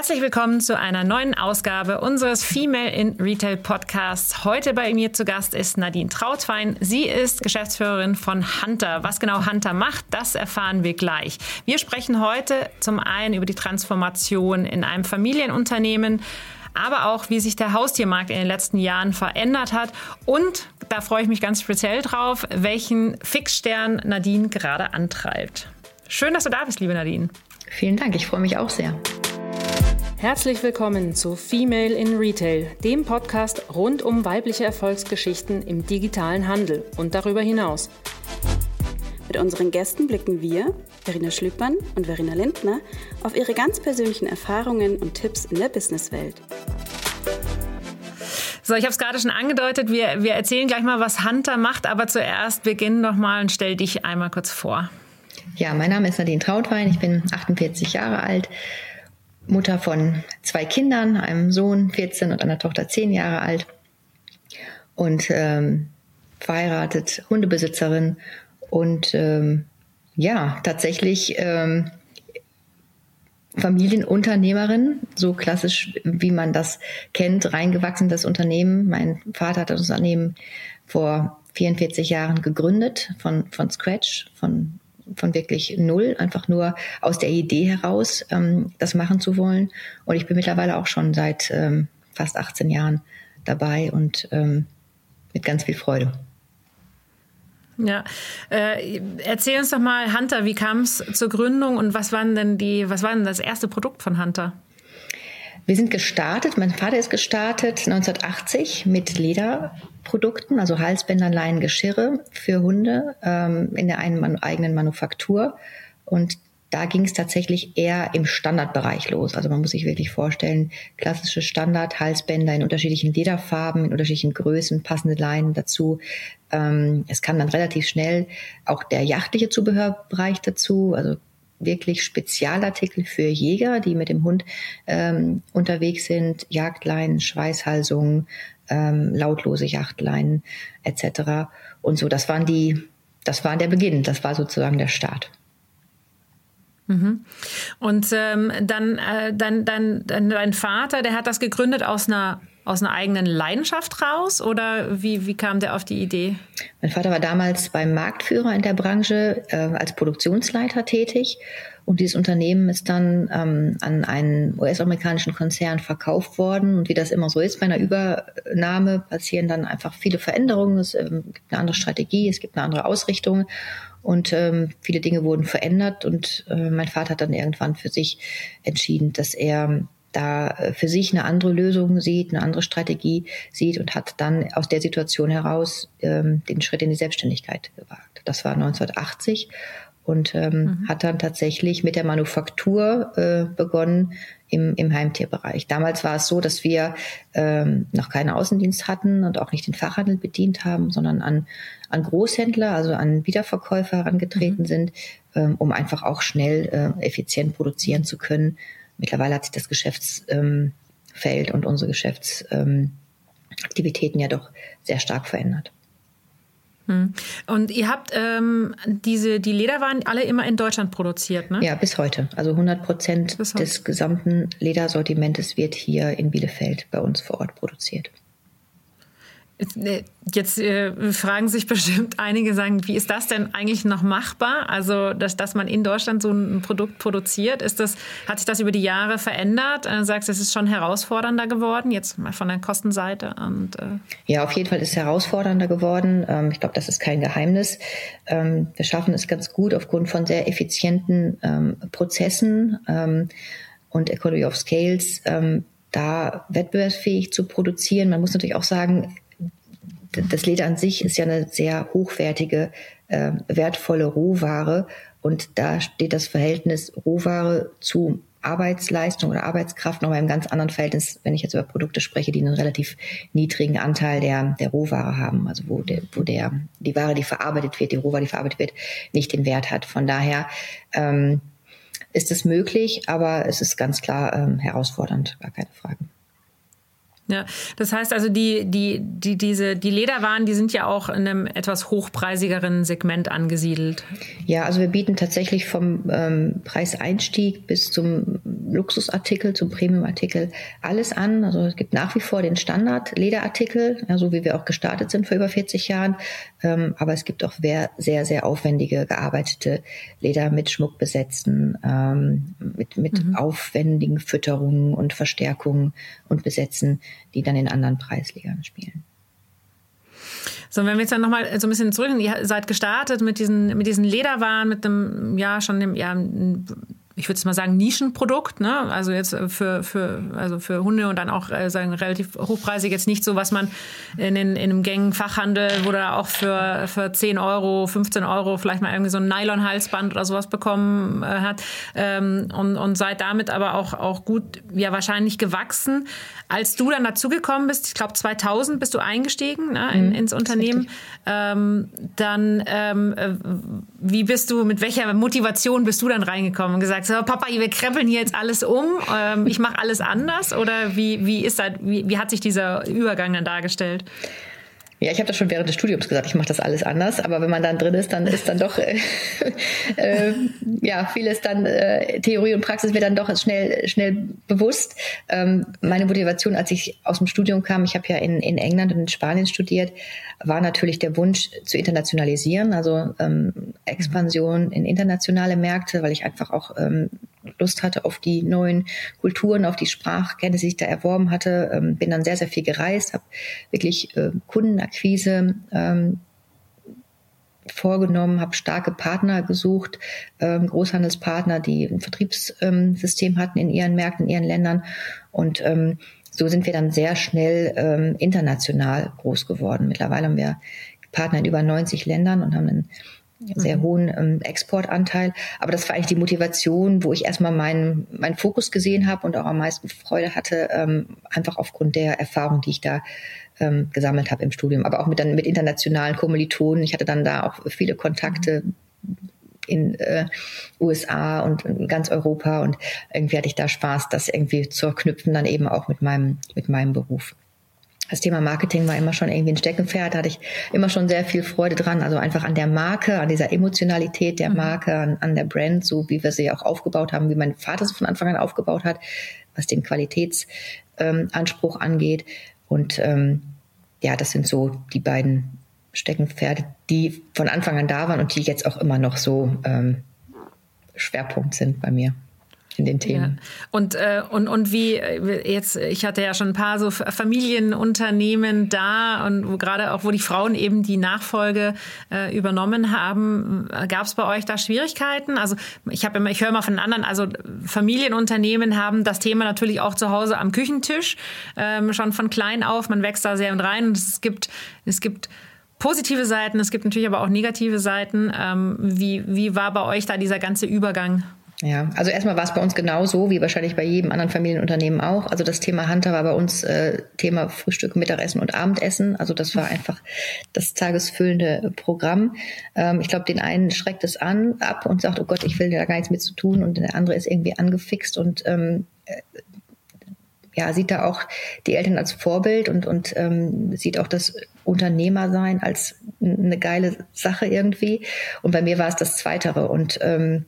Herzlich willkommen zu einer neuen Ausgabe unseres Female in Retail Podcasts. Heute bei mir zu Gast ist Nadine Trautwein. Sie ist Geschäftsführerin von Hunter. Was genau Hunter macht, das erfahren wir gleich. Wir sprechen heute zum einen über die Transformation in einem Familienunternehmen, aber auch, wie sich der Haustiermarkt in den letzten Jahren verändert hat. Und da freue ich mich ganz speziell drauf, welchen Fixstern Nadine gerade antreibt. Schön, dass du da bist, liebe Nadine. Vielen Dank, ich freue mich auch sehr. Herzlich willkommen zu Female in Retail, dem Podcast rund um weibliche Erfolgsgeschichten im digitalen Handel und darüber hinaus. Mit unseren Gästen blicken wir, Verena Schlüppmann und Verena Lindner, auf ihre ganz persönlichen Erfahrungen und Tipps in der Businesswelt. So, ich habe es gerade schon angedeutet, wir, wir erzählen gleich mal, was Hunter macht, aber zuerst beginn noch mal und stell dich einmal kurz vor. Ja, mein Name ist Nadine Trautwein, ich bin 48 Jahre alt, Mutter von zwei Kindern, einem Sohn 14 und einer Tochter 10 Jahre alt und ähm, verheiratet, Hundebesitzerin und ähm, ja, tatsächlich ähm, Familienunternehmerin, so klassisch, wie man das kennt, reingewachsen das Unternehmen. Mein Vater hat das Unternehmen vor 44 Jahren gegründet, von, von Scratch, von von wirklich null, einfach nur aus der Idee heraus, ähm, das machen zu wollen. Und ich bin mittlerweile auch schon seit ähm, fast 18 Jahren dabei und ähm, mit ganz viel Freude. Ja, äh, erzähl uns doch mal, Hunter, wie kam es zur Gründung und was waren denn die, was war denn das erste Produkt von Hunter? Wir sind gestartet, mein Vater ist gestartet 1980 mit Lederprodukten, also Halsbänder, Leinen, Geschirre für Hunde ähm, in der eigenen Manufaktur. Und da ging es tatsächlich eher im Standardbereich los. Also man muss sich wirklich vorstellen, klassische Standard-Halsbänder in unterschiedlichen Lederfarben, in unterschiedlichen Größen, passende Leinen dazu. Ähm, es kam dann relativ schnell auch der jachtliche Zubehörbereich dazu, also wirklich Spezialartikel für Jäger, die mit dem Hund ähm, unterwegs sind, Jagdleinen, Schweißhalsungen, ähm, lautlose Jagdleinen etc. Und so, das waren die, das war der Beginn, das war sozusagen der Start. Mhm. Und ähm, dann, äh, dann, dann, dann dein Vater, der hat das gegründet aus einer aus einer eigenen Leidenschaft raus oder wie, wie kam der auf die Idee? Mein Vater war damals beim Marktführer in der Branche äh, als Produktionsleiter tätig und dieses Unternehmen ist dann ähm, an einen US-amerikanischen Konzern verkauft worden. Und wie das immer so ist bei einer Übernahme, passieren dann einfach viele Veränderungen. Es ähm, gibt eine andere Strategie, es gibt eine andere Ausrichtung. Und ähm, viele Dinge wurden verändert. Und äh, mein Vater hat dann irgendwann für sich entschieden, dass er da äh, für sich eine andere Lösung sieht, eine andere Strategie sieht und hat dann aus der Situation heraus ähm, den Schritt in die Selbstständigkeit gewagt. Das war 1980 und ähm, mhm. hat dann tatsächlich mit der Manufaktur äh, begonnen im, im Heimtierbereich. Damals war es so, dass wir ähm, noch keinen Außendienst hatten und auch nicht den Fachhandel bedient haben, sondern an, an Großhändler, also an Wiederverkäufer herangetreten mhm. sind, ähm, um einfach auch schnell äh, effizient produzieren zu können Mittlerweile hat sich das Geschäftsfeld und unsere Geschäftsaktivitäten ja doch sehr stark verändert. Hm. Und ihr habt ähm, diese, die Lederwaren alle immer in Deutschland produziert, ne? Ja, bis heute. Also 100 Prozent des gesamten Ledersortimentes wird hier in Bielefeld bei uns vor Ort produziert. Äh, jetzt äh, fragen sich bestimmt einige, sagen, wie ist das denn eigentlich noch machbar? Also, dass, dass man in Deutschland so ein Produkt produziert, ist das, hat sich das über die Jahre verändert? Du äh, sagst, es ist schon herausfordernder geworden, jetzt mal von der Kostenseite. Und, äh ja, auf jeden Fall ist es herausfordernder geworden. Ähm, ich glaube, das ist kein Geheimnis. Ähm, wir schaffen es ganz gut aufgrund von sehr effizienten ähm, Prozessen ähm, und Economy of Scales ähm, da wettbewerbsfähig zu produzieren. Man muss natürlich auch sagen, das Leder an sich ist ja eine sehr hochwertige, äh, wertvolle Rohware. Und da steht das Verhältnis Rohware zu Arbeitsleistung oder Arbeitskraft nochmal im ganz anderen Verhältnis, wenn ich jetzt über Produkte spreche, die einen relativ niedrigen Anteil der, der Rohware haben, also wo der, wo der, die Ware, die verarbeitet wird, die Rohware, die verarbeitet wird, nicht den Wert hat. Von daher ähm, ist es möglich, aber es ist ganz klar ähm, herausfordernd, gar keine Frage. Ja, das heißt also, die, die, die, diese, die Lederwaren, die sind ja auch in einem etwas hochpreisigeren Segment angesiedelt. Ja, also wir bieten tatsächlich vom ähm, Preiseinstieg bis zum Luxusartikel zum Premiumartikel alles an. Also es gibt nach wie vor den Standard Lederartikel, ja, so wie wir auch gestartet sind vor über 40 Jahren. Ähm, aber es gibt auch sehr, sehr, sehr aufwendige gearbeitete Leder mit Schmuck besetzten, ähm, mit, mit mhm. aufwendigen Fütterungen und Verstärkungen und Besetzen, die dann in anderen Preisligern spielen. So, wenn wir jetzt dann nochmal so ein bisschen zurück, ihr seid gestartet mit diesen, mit diesen Lederwaren, mit einem, ja, schon dem, ja, ich würde es mal sagen, Nischenprodukt, ne? Also jetzt für, für, also für Hunde und dann auch äh, sagen, relativ hochpreisig, jetzt nicht so, was man in, in, in einem gängigen Fachhandel, wo da auch für, für 10 Euro, 15 Euro vielleicht mal irgendwie so ein Nylon-Halsband oder sowas bekommen äh, hat. Ähm, und, und seid damit aber auch, auch gut, ja, wahrscheinlich gewachsen. Als du dann dazugekommen bist, ich glaube 2000 bist du eingestiegen ne, in, mhm, ins Unternehmen, ähm, dann ähm, äh, wie bist du, mit welcher Motivation bist du dann reingekommen und gesagt, so, Papa, wir krempeln hier jetzt alles um, ähm, ich mache alles anders oder wie, wie ist das, wie, wie hat sich dieser Übergang dann dargestellt? Ja, ich habe das schon während des Studiums gesagt, ich mache das alles anders, aber wenn man dann drin ist, dann ist dann doch äh, äh, ja vieles dann äh, Theorie und Praxis wird dann doch schnell schnell bewusst. Ähm, meine Motivation, als ich aus dem Studium kam, ich habe ja in, in England und in Spanien studiert, war natürlich der Wunsch zu internationalisieren, also ähm, Expansion in internationale Märkte, weil ich einfach auch ähm, Lust hatte auf die neuen Kulturen, auf die Sprachkenntnisse, die ich da erworben hatte. Ähm, bin dann sehr, sehr viel gereist, habe wirklich äh, Kundenakquise ähm, vorgenommen, habe starke Partner gesucht, ähm, Großhandelspartner, die ein Vertriebssystem hatten in ihren Märkten, in ihren Ländern. Und ähm, so sind wir dann sehr schnell ähm, international groß geworden. Mittlerweile haben wir Partner in über 90 Ländern und haben einen sehr hohen ähm, Exportanteil. Aber das war eigentlich die Motivation, wo ich erstmal meinen, meinen Fokus gesehen habe und auch am meisten Freude hatte, ähm, einfach aufgrund der Erfahrung, die ich da ähm, gesammelt habe im Studium. Aber auch mit dann mit internationalen Kommilitonen. Ich hatte dann da auch viele Kontakte in äh, USA und in ganz Europa und irgendwie hatte ich da Spaß, das irgendwie zu verknüpfen, dann eben auch mit meinem, mit meinem Beruf das Thema Marketing war immer schon irgendwie ein Steckenpferd, da hatte ich immer schon sehr viel Freude dran, also einfach an der Marke, an dieser Emotionalität der mhm. Marke, an, an der Brand, so wie wir sie auch aufgebaut haben, wie mein Vater sie von Anfang an aufgebaut hat, was den Qualitätsanspruch ähm, angeht. Und ähm, ja, das sind so die beiden Steckenpferde, die von Anfang an da waren und die jetzt auch immer noch so ähm, Schwerpunkt sind bei mir in den Themen. Ja. Und, äh, und, und wie äh, jetzt, ich hatte ja schon ein paar so Familienunternehmen da und wo gerade auch, wo die Frauen eben die Nachfolge äh, übernommen haben, gab es bei euch da Schwierigkeiten? Also ich habe immer, ich höre mal von anderen, also Familienunternehmen haben das Thema natürlich auch zu Hause am Küchentisch, ähm, schon von klein auf, man wächst da sehr und rein und es gibt, es gibt positive Seiten, es gibt natürlich aber auch negative Seiten. Ähm, wie, wie war bei euch da dieser ganze Übergang? Ja, also erstmal war es bei uns genauso, wie wahrscheinlich bei jedem anderen Familienunternehmen auch. Also das Thema Hunter war bei uns äh, Thema Frühstück, Mittagessen und Abendessen. Also das war einfach das tagesfüllende Programm. Ähm, ich glaube, den einen schreckt es an ab und sagt, oh Gott, ich will da gar nichts mit zu tun. Und der andere ist irgendwie angefixt und ähm, äh, ja, sieht da auch die Eltern als Vorbild und, und ähm, sieht auch das Unternehmersein als eine geile Sache irgendwie. Und bei mir war es das Zweitere. Und ähm,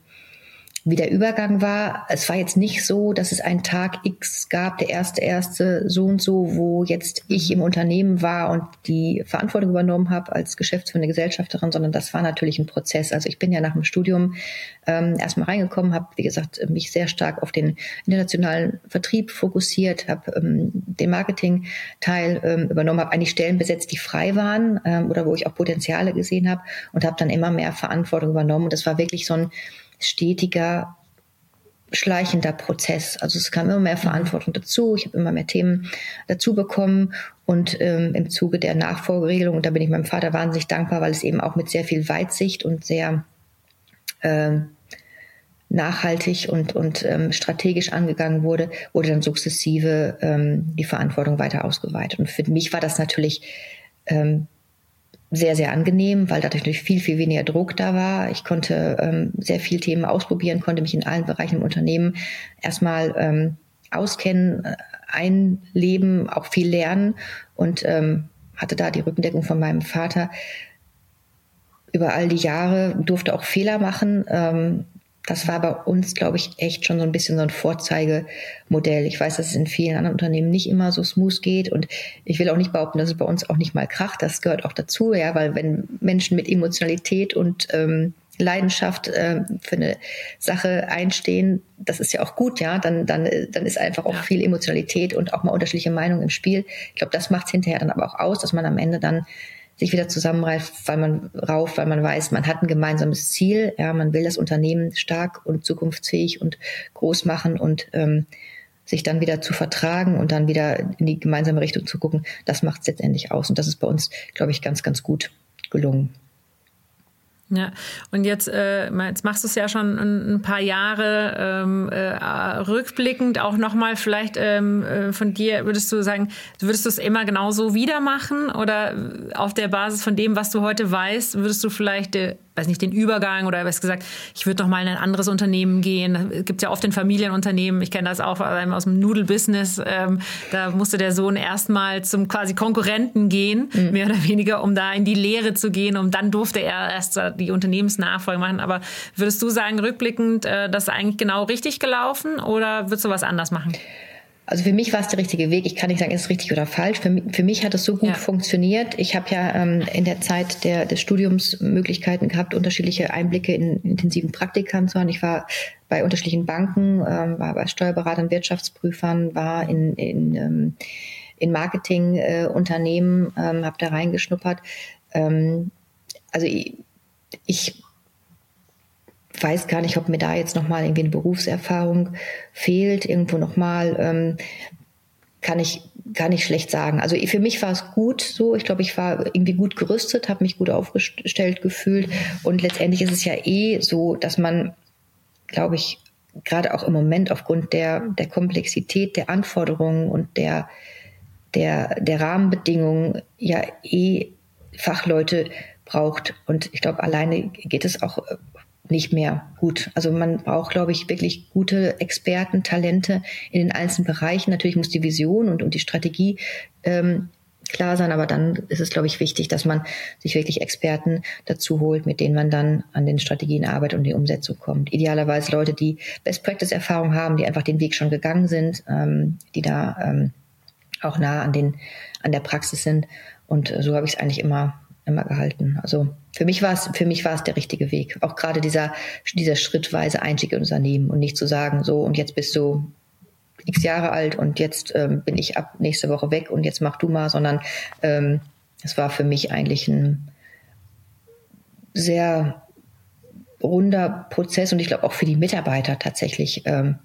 wie der Übergang war. Es war jetzt nicht so, dass es einen Tag X gab, der erste, erste so und so, wo jetzt ich im Unternehmen war und die Verantwortung übernommen habe als geschäftsführende Gesellschafterin, sondern das war natürlich ein Prozess. Also ich bin ja nach dem Studium ähm, erstmal reingekommen, habe, wie gesagt, mich sehr stark auf den internationalen Vertrieb fokussiert, habe ähm, den Marketing-Teil ähm, übernommen, habe eigentlich Stellen besetzt, die frei waren ähm, oder wo ich auch Potenziale gesehen habe und habe dann immer mehr Verantwortung übernommen. Und das war wirklich so ein stetiger, schleichender Prozess. Also es kam immer mehr Verantwortung dazu. Ich habe immer mehr Themen dazu bekommen und ähm, im Zuge der Nachfolgeregelung, und da bin ich meinem Vater wahnsinnig dankbar, weil es eben auch mit sehr viel Weitsicht und sehr ähm, nachhaltig und, und ähm, strategisch angegangen wurde, wurde dann sukzessive ähm, die Verantwortung weiter ausgeweitet. Und für mich war das natürlich ähm, sehr, sehr angenehm, weil dadurch natürlich viel, viel weniger Druck da war. Ich konnte ähm, sehr viel Themen ausprobieren, konnte mich in allen Bereichen im Unternehmen erstmal ähm, auskennen, äh, einleben, auch viel lernen und ähm, hatte da die Rückendeckung von meinem Vater über all die Jahre, durfte auch Fehler machen, ähm, das war bei uns, glaube ich, echt schon so ein bisschen so ein Vorzeigemodell. Ich weiß, dass es in vielen anderen Unternehmen nicht immer so smooth geht und ich will auch nicht behaupten, dass es bei uns auch nicht mal kracht. Das gehört auch dazu, ja, weil wenn Menschen mit Emotionalität und ähm, Leidenschaft äh, für eine Sache einstehen, das ist ja auch gut, ja, dann, dann, dann ist einfach auch viel Emotionalität und auch mal unterschiedliche Meinungen im Spiel. Ich glaube, das macht es hinterher dann aber auch aus, dass man am Ende dann sich wieder zusammenreift, weil man rauf, weil man weiß, man hat ein gemeinsames Ziel, ja, man will das Unternehmen stark und zukunftsfähig und groß machen und ähm, sich dann wieder zu vertragen und dann wieder in die gemeinsame Richtung zu gucken, das macht es letztendlich aus. Und das ist bei uns, glaube ich, ganz, ganz gut gelungen. Ja, und jetzt, äh, jetzt machst du es ja schon ein, paar Jahre ähm, äh, rückblickend auch nochmal vielleicht ähm, äh, von dir, würdest du sagen, würdest du es immer genauso wieder machen? Oder auf der Basis von dem, was du heute weißt, würdest du vielleicht äh, weiß nicht, den Übergang oder was gesagt, ich würde doch mal in ein anderes Unternehmen gehen. Es gibt ja oft in Familienunternehmen, ich kenne das auch aus dem Nudelbusiness, ähm, da musste der Sohn erstmal zum quasi Konkurrenten gehen, mhm. mehr oder weniger, um da in die Lehre zu gehen, und dann durfte er erst die Unternehmensnachfolge machen. Aber würdest du sagen, rückblickend, äh, das ist eigentlich genau richtig gelaufen oder würdest du was anders machen? Also für mich war es der richtige Weg. Ich kann nicht sagen, ist es richtig oder falsch. Für mich, für mich hat es so gut ja. funktioniert. Ich habe ja ähm, in der Zeit der, des Studiums Möglichkeiten gehabt, unterschiedliche Einblicke in intensiven Praktikern zu haben. Ich war bei unterschiedlichen Banken, ähm, war bei Steuerberatern, Wirtschaftsprüfern, war in, in, ähm, in Marketingunternehmen, äh, ähm, habe da reingeschnuppert. Ähm, also ich, ich weiß gar nicht, ob mir da jetzt nochmal irgendwie eine Berufserfahrung fehlt, irgendwo nochmal, ähm, kann ich kann ich schlecht sagen. Also für mich war es gut so. Ich glaube, ich war irgendwie gut gerüstet, habe mich gut aufgestellt gefühlt. Und letztendlich ist es ja eh so, dass man, glaube ich, gerade auch im Moment aufgrund der, der Komplexität der Anforderungen und der, der, der Rahmenbedingungen ja eh Fachleute braucht. Und ich glaube, alleine geht es auch nicht mehr gut. Also man braucht, glaube ich, wirklich gute Experten, Talente in den einzelnen Bereichen. Natürlich muss die Vision und, und die Strategie ähm, klar sein, aber dann ist es, glaube ich, wichtig, dass man sich wirklich Experten dazu holt, mit denen man dann an den Strategien arbeitet und die Umsetzung kommt. Idealerweise Leute, die Best-Practice-Erfahrung haben, die einfach den Weg schon gegangen sind, ähm, die da ähm, auch nah an den an der Praxis sind. Und so habe ich es eigentlich immer immer gehalten. Also für mich war es, für mich war es der richtige Weg. Auch gerade dieser, dieser schrittweise Einstieg in Unternehmen und nicht zu sagen, so und jetzt bist du x Jahre alt und jetzt ähm, bin ich ab nächste Woche weg und jetzt mach du mal, sondern ähm, es war für mich eigentlich ein sehr runder Prozess und ich glaube auch für die Mitarbeiter tatsächlich ähm,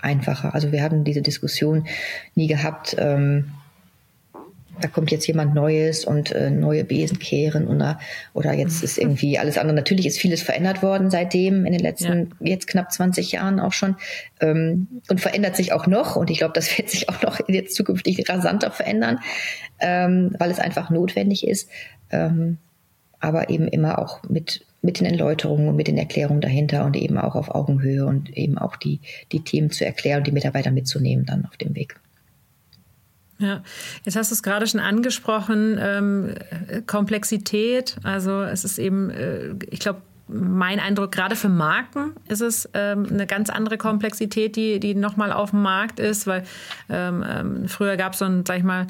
einfacher. Also wir haben diese Diskussion nie gehabt. Ähm, da kommt jetzt jemand Neues und äh, neue Besen kehren oder, oder jetzt ist irgendwie alles andere. Natürlich ist vieles verändert worden seitdem, in den letzten ja. jetzt knapp 20 Jahren auch schon ähm, und verändert sich auch noch und ich glaube, das wird sich auch noch jetzt zukünftig rasanter verändern, ähm, weil es einfach notwendig ist, ähm, aber eben immer auch mit mit den Erläuterungen und mit den Erklärungen dahinter und eben auch auf Augenhöhe und eben auch die, die Themen zu erklären und die Mitarbeiter mitzunehmen dann auf dem Weg. Ja, jetzt hast du es gerade schon angesprochen, ähm, Komplexität. Also es ist eben, äh, ich glaube, mein Eindruck, gerade für Marken ist es ähm, eine ganz andere Komplexität, die, die nochmal auf dem Markt ist, weil ähm, ähm früher gab es so ein, sag ich mal,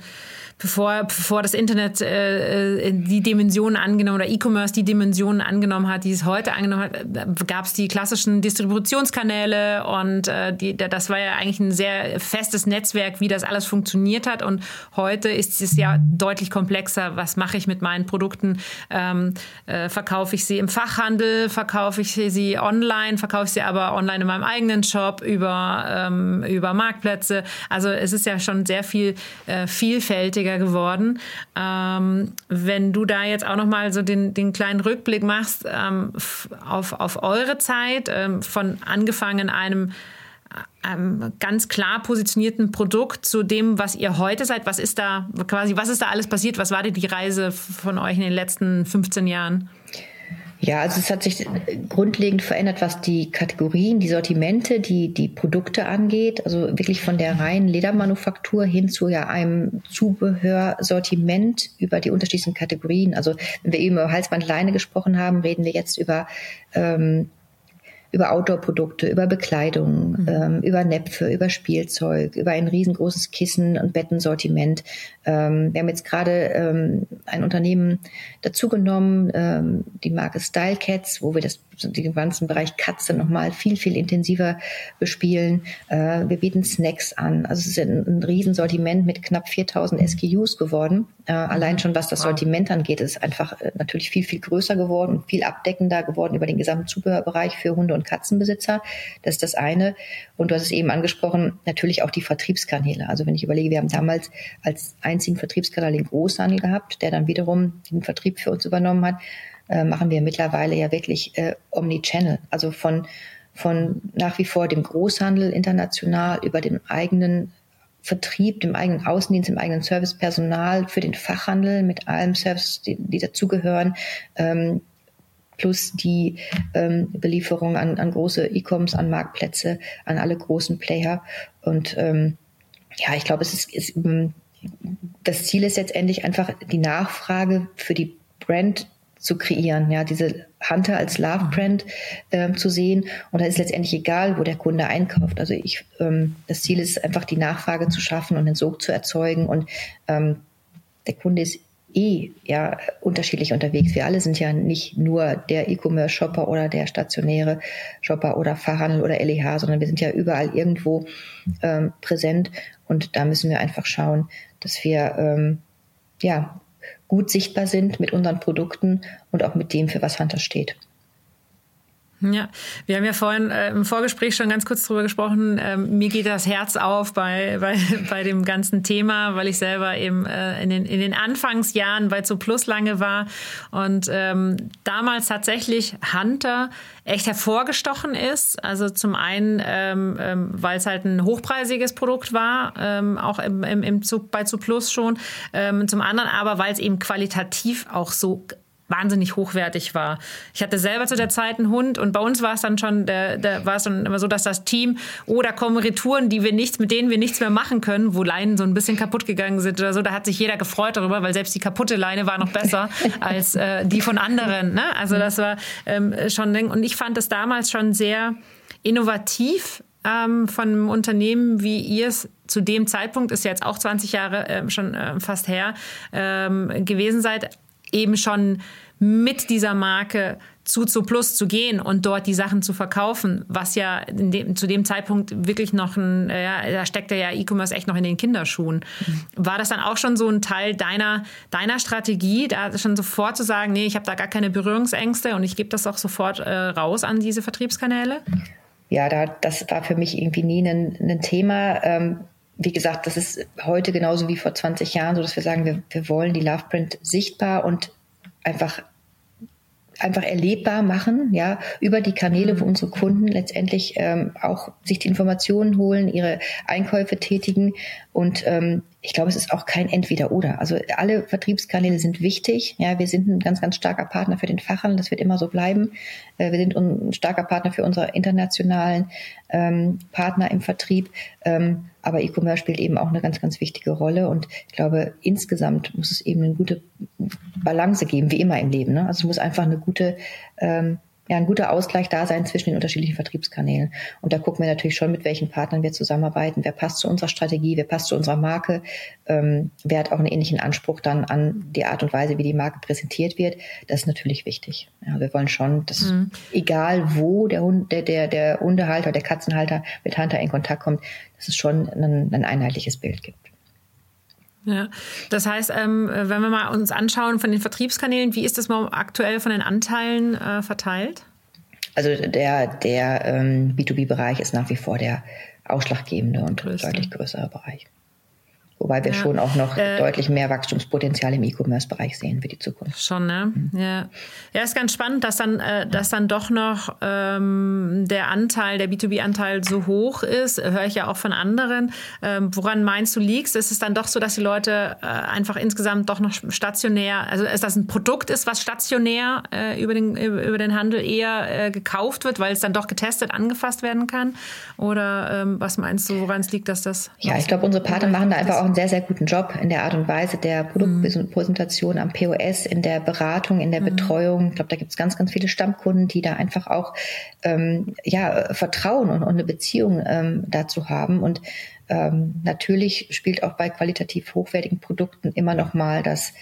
bevor, bevor das Internet äh, äh, die Dimensionen angenommen oder E-Commerce die Dimensionen angenommen hat, die es heute angenommen hat, äh, gab es die klassischen Distributionskanäle und äh, die, das war ja eigentlich ein sehr festes Netzwerk, wie das alles funktioniert hat. Und heute ist es ja deutlich komplexer. Was mache ich mit meinen Produkten? Ähm, äh, verkaufe ich sie im Fachhandel? Verkaufe ich sie online? Verkaufe ich sie aber online in meinem eigenen Shop über, ähm, über Marktplätze? Also es ist ja schon sehr viel äh, vielfältiger geworden. Ähm, wenn du da jetzt auch noch mal so den, den kleinen Rückblick machst ähm, auf, auf eure Zeit, ähm, von angefangen in einem ganz klar positionierten Produkt zu dem, was ihr heute seid. Was ist da quasi, was ist da alles passiert? Was war die Reise von euch in den letzten 15 Jahren? Ja, also es hat sich grundlegend verändert, was die Kategorien, die Sortimente, die, die Produkte angeht. Also wirklich von der reinen Ledermanufaktur hin zu ja einem Zubehörsortiment über die unterschiedlichen Kategorien. Also wenn wir eben über Halsband Leine gesprochen haben, reden wir jetzt über ähm, über Outdoor-Produkte, über Bekleidung, mhm. ähm, über Näpfe, über Spielzeug, über ein riesengroßes Kissen- und Bettensortiment. Ähm, wir haben jetzt gerade ähm, ein Unternehmen dazugenommen, ähm, die Marke Style Cats, wo wir das, den ganzen Bereich Katze nochmal viel, viel intensiver bespielen. Äh, wir bieten Snacks an. Also es ist ein, ein Riesensortiment mit knapp 4000 SKUs geworden. Äh, allein schon was das Sortiment angeht, ist einfach äh, natürlich viel, viel größer geworden und viel abdeckender geworden über den gesamten Zubehörbereich für Hunde und Katzenbesitzer. Das ist das eine. Und du hast es eben angesprochen, natürlich auch die Vertriebskanäle. Also wenn ich überlege, wir haben damals als einzigen Vertriebskanal den Großhandel gehabt, der dann wiederum den Vertrieb für uns übernommen hat, äh, machen wir mittlerweile ja wirklich äh, Omnichannel. Also von von nach wie vor dem Großhandel international über den eigenen Vertrieb, dem eigenen Außendienst, dem eigenen Servicepersonal für den Fachhandel mit allem Service, die, die dazugehören, ähm, plus die ähm, Belieferung an, an große E-Coms, an Marktplätze, an alle großen Player. Und ähm, ja, ich glaube, es ist, ist ähm, das Ziel ist letztendlich einfach die Nachfrage für die Brand zu kreieren, ja, diese Hunter als Love Brand ähm, zu sehen. Und da ist letztendlich egal, wo der Kunde einkauft. Also ich, ähm, das Ziel ist einfach die Nachfrage zu schaffen und den Sog zu erzeugen. Und ähm, der Kunde ist eh ja unterschiedlich unterwegs. Wir alle sind ja nicht nur der E-Commerce-Shopper oder der stationäre Shopper oder Fachhandel oder LEH, sondern wir sind ja überall irgendwo ähm, präsent und da müssen wir einfach schauen, dass wir ähm, ja gut sichtbar sind mit unseren Produkten und auch mit dem, für was Hunter steht. Ja, wir haben ja vorhin äh, im Vorgespräch schon ganz kurz drüber gesprochen. Ähm, mir geht das Herz auf bei, bei, bei dem ganzen Thema, weil ich selber eben äh, in, den, in den Anfangsjahren bei Zu Plus lange war und ähm, damals tatsächlich Hunter echt hervorgestochen ist. Also zum einen, ähm, ähm, weil es halt ein hochpreisiges Produkt war, ähm, auch im, im, im Zug, bei Zu Plus schon. Ähm, zum anderen aber, weil es eben qualitativ auch so wahnsinnig hochwertig war. Ich hatte selber zu der Zeit einen Hund und bei uns war es dann schon, der, der war es dann immer so, dass das Team, oh, da kommen Retouren, die wir nichts, mit denen wir nichts mehr machen können, wo Leinen so ein bisschen kaputt gegangen sind oder so. Da hat sich jeder gefreut darüber, weil selbst die kaputte Leine war noch besser als äh, die von anderen. Ne? Also das war ähm, schon und ich fand das damals schon sehr innovativ ähm, von einem Unternehmen, wie ihr es zu dem Zeitpunkt, ist jetzt auch 20 Jahre äh, schon äh, fast her, ähm, gewesen seid, eben schon mit dieser Marke zu zu Plus zu gehen und dort die Sachen zu verkaufen, was ja dem, zu dem Zeitpunkt wirklich noch ein, ja, da steckte ja E-Commerce echt noch in den Kinderschuhen. Mhm. War das dann auch schon so ein Teil deiner, deiner Strategie, da schon sofort zu sagen, nee, ich habe da gar keine Berührungsängste und ich gebe das auch sofort äh, raus an diese Vertriebskanäle? Ja, da, das war für mich irgendwie nie ein, ein Thema. Ähm, wie gesagt, das ist heute genauso wie vor 20 Jahren so, dass wir sagen, wir, wir wollen die Loveprint sichtbar und einfach einfach erlebbar machen, ja, über die Kanäle, wo mhm. unsere Kunden letztendlich ähm, auch sich die Informationen holen, ihre Einkäufe tätigen und ähm, ich glaube, es ist auch kein Entweder-Oder. Also alle Vertriebskanäle sind wichtig. Ja, wir sind ein ganz, ganz starker Partner für den Fachhandel. Das wird immer so bleiben. Äh, wir sind ein starker Partner für unsere internationalen ähm, Partner im Vertrieb. Ähm, aber E-Commerce spielt eben auch eine ganz, ganz wichtige Rolle. Und ich glaube, insgesamt muss es eben eine gute Balance geben, wie immer im Leben. Ne? Also es muss einfach eine gute ähm, ja, ein guter Ausgleich da sein zwischen den unterschiedlichen Vertriebskanälen. Und da gucken wir natürlich schon, mit welchen Partnern wir zusammenarbeiten. Wer passt zu unserer Strategie, wer passt zu unserer Marke, ähm, wer hat auch einen ähnlichen Anspruch dann an die Art und Weise, wie die Marke präsentiert wird. Das ist natürlich wichtig. Ja, wir wollen schon, dass mhm. egal wo der Hund, der, der, der Hundehalter, der Katzenhalter mit Hunter in Kontakt kommt, dass es schon ein, ein einheitliches Bild gibt. Ja, das heißt, ähm, wenn wir mal uns anschauen von den Vertriebskanälen, wie ist das mal aktuell von den Anteilen äh, verteilt? Also der, der ähm, B2B-Bereich ist nach wie vor der ausschlaggebende und Größte. deutlich größere Bereich. Wobei wir ja. schon auch noch äh, deutlich mehr Wachstumspotenzial im E-Commerce-Bereich sehen für die Zukunft. Schon, ne? Mhm. Ja. Ja, ist ganz spannend, dass dann, äh, dass dann doch noch ähm, der Anteil, der B2B-Anteil so hoch ist. Höre ich ja auch von anderen. Ähm, woran meinst du liegst? Ist es dann doch so, dass die Leute äh, einfach insgesamt doch noch stationär, also ist das ein Produkt ist, was stationär äh, über, den, über den Handel eher äh, gekauft wird, weil es dann doch getestet, angefasst werden kann? Oder ähm, was meinst du, woran es liegt, dass das? Ja, ich glaube, unsere Partner machen da einfach auch einen sehr, sehr guten Job in der Art und Weise der Produktpräsentation am POS, in der Beratung, in der mhm. Betreuung. Ich glaube, da gibt es ganz, ganz viele Stammkunden, die da einfach auch ähm, ja, Vertrauen und, und eine Beziehung ähm, dazu haben. Und ähm, natürlich spielt auch bei qualitativ hochwertigen Produkten immer noch mal das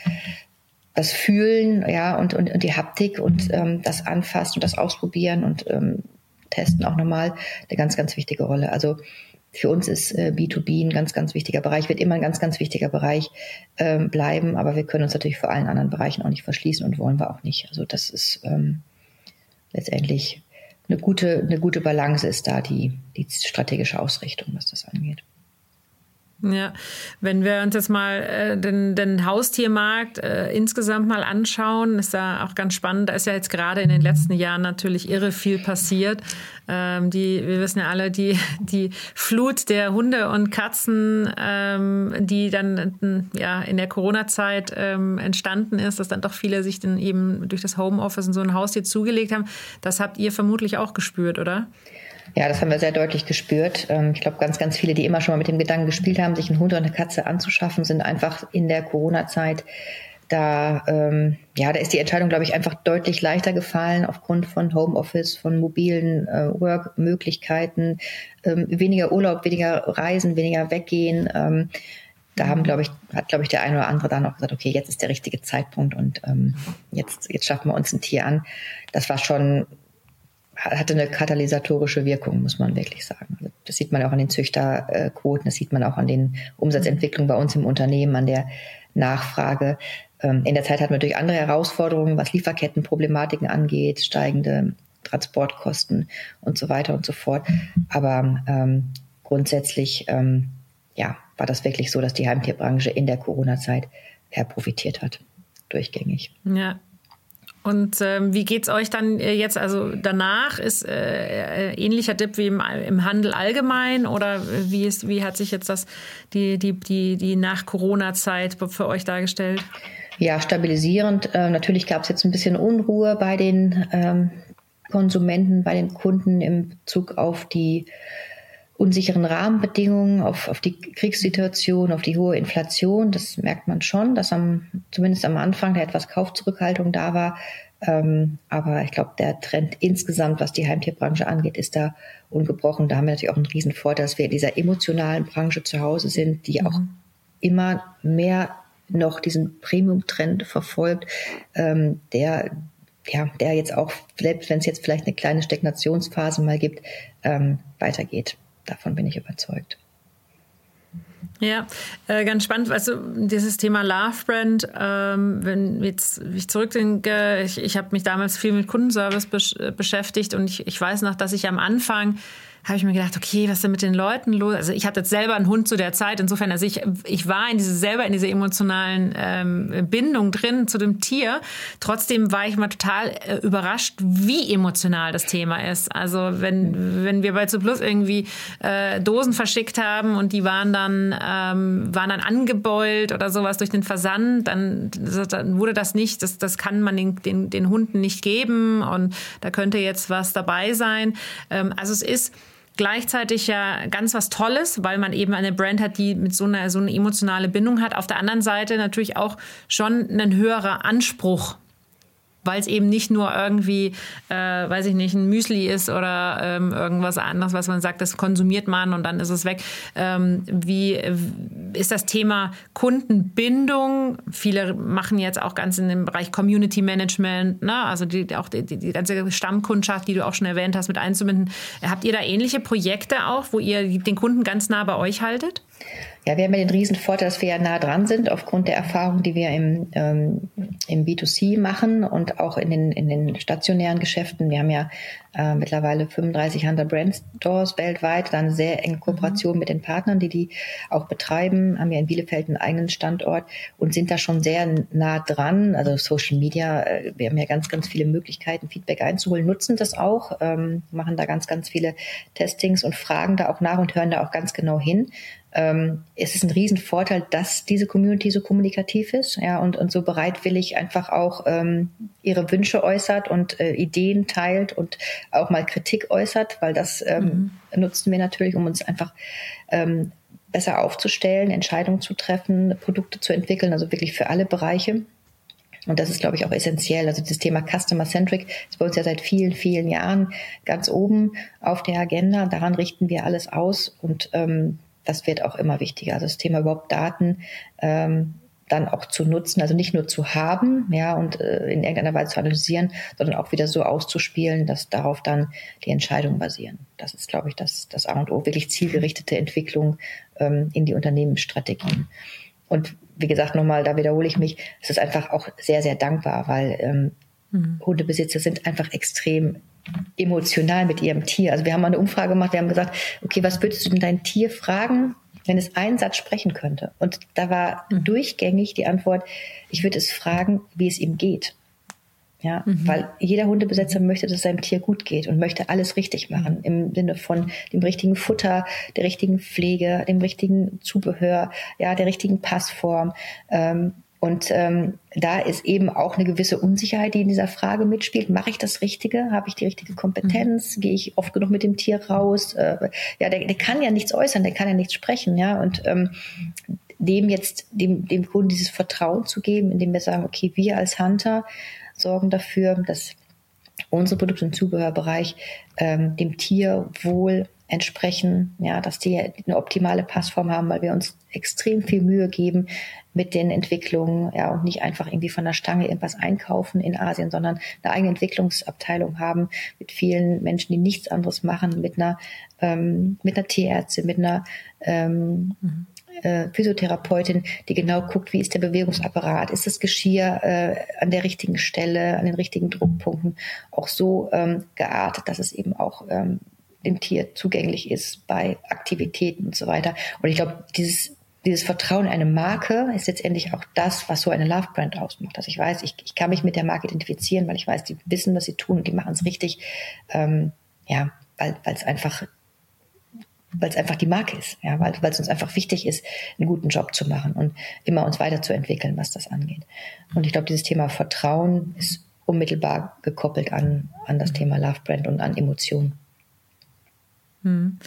das Fühlen, ja, und, und, und die Haptik und ähm, das Anfassen und das Ausprobieren und ähm, Testen auch nochmal eine ganz, ganz wichtige Rolle. Also für uns ist äh, B2B ein ganz, ganz wichtiger Bereich, wird immer ein ganz, ganz wichtiger Bereich ähm, bleiben, aber wir können uns natürlich vor allen anderen Bereichen auch nicht verschließen und wollen wir auch nicht. Also das ist ähm, letztendlich eine gute, eine gute Balance ist da die, die strategische Ausrichtung, was das angeht. Ja, wenn wir uns jetzt mal äh, den, den Haustiermarkt äh, insgesamt mal anschauen, ist da auch ganz spannend. Da ist ja jetzt gerade in den letzten Jahren natürlich irre viel passiert. Ähm, die, wir wissen ja alle, die, die Flut der Hunde und Katzen, ähm, die dann ja in der Corona-Zeit ähm, entstanden ist, dass dann doch viele sich dann eben durch das Homeoffice und so ein Haustier zugelegt haben. Das habt ihr vermutlich auch gespürt, oder? Ja, das haben wir sehr deutlich gespürt. Ähm, ich glaube, ganz, ganz viele, die immer schon mal mit dem Gedanken gespielt haben, sich einen Hund oder eine Katze anzuschaffen, sind einfach in der Corona-Zeit da, ähm, ja, da ist die Entscheidung, glaube ich, einfach deutlich leichter gefallen aufgrund von Homeoffice, von mobilen äh, Work-Möglichkeiten, ähm, weniger Urlaub, weniger Reisen, weniger Weggehen. Ähm, da haben, glaube ich, hat, glaube ich, der eine oder andere dann auch gesagt, okay, jetzt ist der richtige Zeitpunkt und ähm, jetzt, jetzt schaffen wir uns ein Tier an. Das war schon hatte eine katalysatorische Wirkung, muss man wirklich sagen. Also das sieht man auch an den Züchterquoten, das sieht man auch an den Umsatzentwicklungen bei uns im Unternehmen, an der Nachfrage. Ähm, in der Zeit hatten wir natürlich andere Herausforderungen, was Lieferkettenproblematiken angeht, steigende Transportkosten und so weiter und so fort. Aber ähm, grundsätzlich ähm, ja, war das wirklich so, dass die Heimtierbranche in der Corona-Zeit profitiert hat, durchgängig. Ja, und ähm, wie geht's euch dann äh, jetzt? Also danach ist äh, äh, ähnlicher Dip wie im, im Handel allgemein oder wie ist, wie hat sich jetzt das die die die die nach Corona-Zeit für euch dargestellt? Ja, stabilisierend. Äh, natürlich gab es jetzt ein bisschen Unruhe bei den ähm, Konsumenten, bei den Kunden im Bezug auf die unsicheren Rahmenbedingungen, auf, auf die Kriegssituation, auf die hohe Inflation. Das merkt man schon, dass am, zumindest am Anfang da etwas Kaufzurückhaltung da war. Ähm, aber ich glaube, der Trend insgesamt, was die Heimtierbranche angeht, ist da ungebrochen. Da haben wir natürlich auch einen riesen Vorteil, dass wir in dieser emotionalen Branche zu Hause sind, die mhm. auch immer mehr noch diesen Premium-Trend verfolgt, ähm, der ja, der jetzt auch, selbst wenn es jetzt vielleicht eine kleine Stagnationsphase mal gibt, ähm, weitergeht. Davon bin ich überzeugt. Ja, äh, ganz spannend. Also dieses Thema Love Brand, ähm, wenn jetzt ich zurückdenke, ich, ich habe mich damals viel mit Kundenservice besch beschäftigt und ich, ich weiß noch, dass ich am Anfang habe ich mir gedacht, okay, was ist denn mit den Leuten los? Also ich hatte jetzt selber einen Hund zu der Zeit, insofern, also ich, ich war in diese, selber in dieser emotionalen ähm, Bindung drin zu dem Tier. Trotzdem war ich mal total äh, überrascht, wie emotional das Thema ist. Also wenn, wenn wir bei Zu Plus irgendwie äh, Dosen verschickt haben und die waren dann, ähm, waren dann angebeult oder sowas durch den Versand, dann, dann wurde das nicht, das, das kann man den, den, den Hunden nicht geben und da könnte jetzt was dabei sein. Ähm, also es ist gleichzeitig ja ganz was Tolles, weil man eben eine Brand hat, die mit so einer so eine emotionale Bindung hat. Auf der anderen Seite natürlich auch schon ein höherer Anspruch weil es eben nicht nur irgendwie, äh, weiß ich nicht, ein Müsli ist oder ähm, irgendwas anderes, was man sagt, das konsumiert man und dann ist es weg. Ähm, wie ist das Thema Kundenbindung? Viele machen jetzt auch ganz in dem Bereich Community Management, ne? also die, auch die, die ganze Stammkundschaft, die du auch schon erwähnt hast, mit einzubinden. Habt ihr da ähnliche Projekte auch, wo ihr den Kunden ganz nah bei euch haltet? Ja, wir haben ja den riesen Vorteil, dass wir ja nah dran sind, aufgrund der Erfahrung, die wir im, ähm, im B2C machen und auch in den, in den stationären Geschäften. Wir haben ja äh, mittlerweile 35 Hunter Brand Stores weltweit, dann sehr enge Kooperation mhm. mit den Partnern, die die auch betreiben, haben ja in Bielefeld einen eigenen Standort und sind da schon sehr nah dran. Also Social Media, äh, wir haben ja ganz, ganz viele Möglichkeiten, Feedback einzuholen, nutzen das auch, ähm, machen da ganz, ganz viele Testings und fragen da auch nach und hören da auch ganz genau hin ähm, es ist ein Riesenvorteil, dass diese Community so kommunikativ ist ja, und, und so bereitwillig einfach auch ähm, ihre Wünsche äußert und äh, Ideen teilt und auch mal Kritik äußert, weil das ähm, mhm. nutzen wir natürlich, um uns einfach ähm, besser aufzustellen, Entscheidungen zu treffen, Produkte zu entwickeln, also wirklich für alle Bereiche. Und das ist, glaube ich, auch essentiell. Also das Thema Customer Centric ist bei uns ja seit vielen, vielen Jahren ganz oben auf der Agenda. Daran richten wir alles aus und ähm, das wird auch immer wichtiger. Also das Thema überhaupt Daten ähm, dann auch zu nutzen, also nicht nur zu haben, ja, und äh, in irgendeiner Weise zu analysieren, sondern auch wieder so auszuspielen, dass darauf dann die Entscheidungen basieren. Das ist, glaube ich, das, das A und O, wirklich zielgerichtete Entwicklung ähm, in die Unternehmensstrategien. Und wie gesagt, nochmal, da wiederhole ich mich, es ist einfach auch sehr, sehr dankbar, weil ähm, mhm. Hundebesitzer sind einfach extrem emotional mit ihrem Tier. Also wir haben mal eine Umfrage gemacht, wir haben gesagt, okay, was würdest du denn dein Tier fragen, wenn es einen Satz sprechen könnte? Und da war mhm. durchgängig die Antwort, ich würde es fragen, wie es ihm geht. Ja, mhm. weil jeder Hundebesetzer möchte, dass es seinem Tier gut geht und möchte alles richtig machen im Sinne von dem richtigen Futter, der richtigen Pflege, dem richtigen Zubehör, ja, der richtigen Passform. Ähm, und ähm, da ist eben auch eine gewisse Unsicherheit, die in dieser Frage mitspielt. Mache ich das Richtige? Habe ich die richtige Kompetenz? Mhm. Gehe ich oft genug mit dem Tier raus? Äh, ja, der, der kann ja nichts äußern, der kann ja nichts sprechen, ja. Und ähm, dem jetzt, dem, dem Kunden dieses Vertrauen zu geben, indem wir sagen, okay, wir als Hunter sorgen dafür, dass unsere Produkte im Zubehörbereich ähm, dem Tierwohl entsprechen, ja, dass die eine optimale Passform haben, weil wir uns extrem viel Mühe geben mit den Entwicklungen, ja, und nicht einfach irgendwie von der Stange irgendwas einkaufen in Asien, sondern eine eigene Entwicklungsabteilung haben mit vielen Menschen, die nichts anderes machen, mit einer, ähm, mit einer Tierärztin, mit einer ähm, mhm. äh, Physiotherapeutin, die genau guckt, wie ist der Bewegungsapparat, ist das Geschirr äh, an der richtigen Stelle, an den richtigen Druckpunkten? Auch so ähm, geartet, dass es eben auch ähm, dem Tier zugänglich ist bei Aktivitäten und so weiter. Und ich glaube, dieses dieses Vertrauen in eine Marke ist letztendlich auch das, was so eine Love Brand ausmacht. Also ich weiß, ich, ich kann mich mit der Marke identifizieren, weil ich weiß, die wissen, was sie tun und die machen es richtig. Ähm, ja, weil es einfach einfach die Marke ist, ja, weil es uns einfach wichtig ist, einen guten Job zu machen und immer uns weiterzuentwickeln, was das angeht. Und ich glaube, dieses Thema Vertrauen ist unmittelbar gekoppelt an, an das Thema Love Brand und an Emotionen. Hm.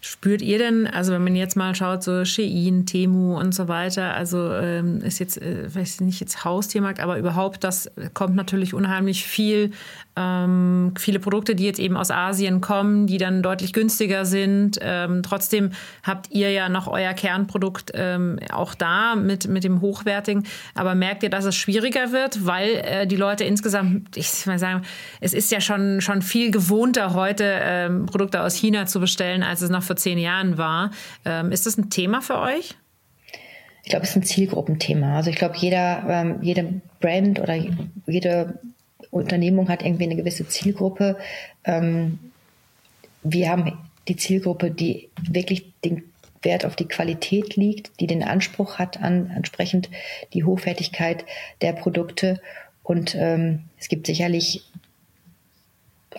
Spürt ihr denn, also wenn man jetzt mal schaut, so Shein, Temu und so weiter, also ähm, ist jetzt, äh, weiß nicht jetzt Haustiermarkt, aber überhaupt, das kommt natürlich unheimlich viel, ähm, viele Produkte, die jetzt eben aus Asien kommen, die dann deutlich günstiger sind. Ähm, trotzdem habt ihr ja noch euer Kernprodukt ähm, auch da mit, mit dem Hochwertigen. Aber merkt ihr, dass es schwieriger wird, weil äh, die Leute insgesamt, ich mal sagen, es ist ja schon, schon viel gewohnter heute, ähm, Produkte aus China zu bestellen, als es noch vor zehn Jahren war. Ähm, ist das ein Thema für euch? Ich glaube, es ist ein Zielgruppenthema. Also ich glaube, jeder, ähm, jede Brand oder jede Unternehmung hat irgendwie eine gewisse Zielgruppe. Ähm, wir haben die Zielgruppe, die wirklich den Wert auf die Qualität liegt, die den Anspruch hat an entsprechend die Hochwertigkeit der Produkte. Und ähm, es gibt sicherlich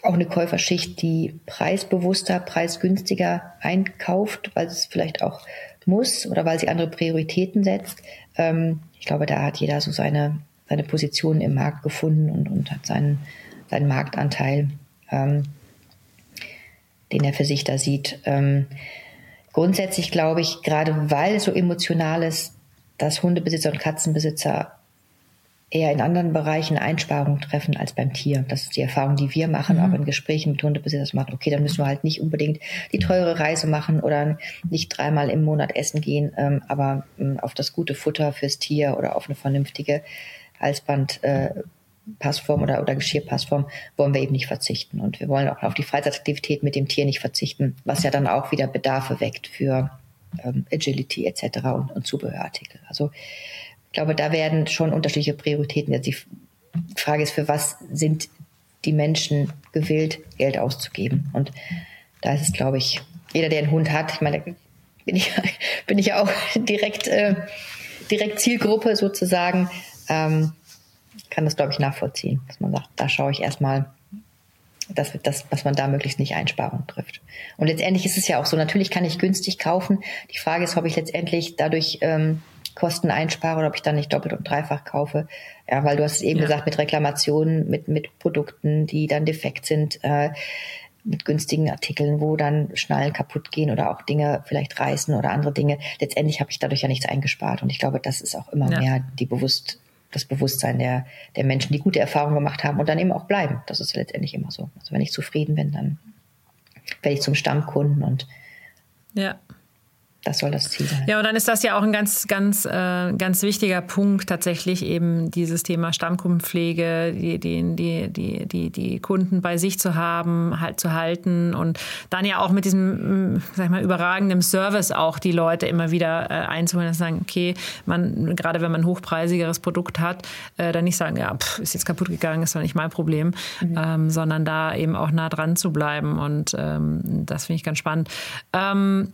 auch eine Käuferschicht, die preisbewusster, preisgünstiger einkauft, weil es vielleicht auch muss oder weil sie andere Prioritäten setzt. Ähm, ich glaube, da hat jeder so seine, seine Position im Markt gefunden und, und hat seinen, seinen Marktanteil, ähm, den er für sich da sieht. Ähm, grundsätzlich glaube ich, gerade weil es so emotional ist, dass Hundebesitzer und Katzenbesitzer eher in anderen Bereichen Einsparungen treffen als beim Tier. Das ist die Erfahrung, die wir machen, mhm. auch in Gesprächen mit Hundebesitzern machen. Okay, dann müssen wir halt nicht unbedingt die teure Reise machen oder nicht dreimal im Monat essen gehen, ähm, aber ähm, auf das gute Futter fürs Tier oder auf eine vernünftige Halsband. Äh, Passform oder, oder Geschirrpassform wollen wir eben nicht verzichten. Und wir wollen auch auf die Freizeitaktivität mit dem Tier nicht verzichten, was ja dann auch wieder Bedarfe weckt für ähm, Agility etc. Und, und Zubehörartikel. Also ich glaube, da werden schon unterschiedliche Prioritäten. Jetzt die Frage ist, für was sind die Menschen gewillt, Geld auszugeben? Und da ist es, glaube ich, jeder, der einen Hund hat, ich meine, bin ich, bin ich ja auch direkt, äh, direkt Zielgruppe sozusagen, ähm, kann das, glaube ich, nachvollziehen, dass man sagt, da schaue ich erstmal, dass, das, was man da möglichst nicht Einsparungen trifft. Und letztendlich ist es ja auch so, natürlich kann ich günstig kaufen. Die Frage ist, ob ich letztendlich dadurch ähm, Kosten einspare oder ob ich dann nicht doppelt und dreifach kaufe. Ja, weil du hast eben ja. gesagt, mit Reklamationen, mit, mit Produkten, die dann defekt sind. Äh, mit günstigen Artikeln, wo dann Schnallen kaputt gehen oder auch Dinge vielleicht reißen oder andere Dinge. Letztendlich habe ich dadurch ja nichts eingespart. Und ich glaube, das ist auch immer ja. mehr die bewusst, das Bewusstsein der, der Menschen, die gute Erfahrungen gemacht haben und dann eben auch bleiben. Das ist letztendlich immer so. Also wenn ich zufrieden bin, dann werde ich zum Stammkunden und ja. Das soll das Ziel sein. Ja, und dann ist das ja auch ein ganz, ganz, äh, ganz wichtiger Punkt tatsächlich eben dieses Thema Stammkundenpflege, die, die, die, die, die, die Kunden bei sich zu haben, halt zu halten und dann ja auch mit diesem, mm, sag ich mal, überragenden Service auch die Leute immer wieder äh, einzuholen und sagen, okay, man, gerade wenn man ein hochpreisigeres Produkt hat, äh, dann nicht sagen, ja, pff, ist jetzt kaputt gegangen, ist doch nicht mein Problem, mhm. ähm, sondern da eben auch nah dran zu bleiben und ähm, das finde ich ganz spannend. Ähm,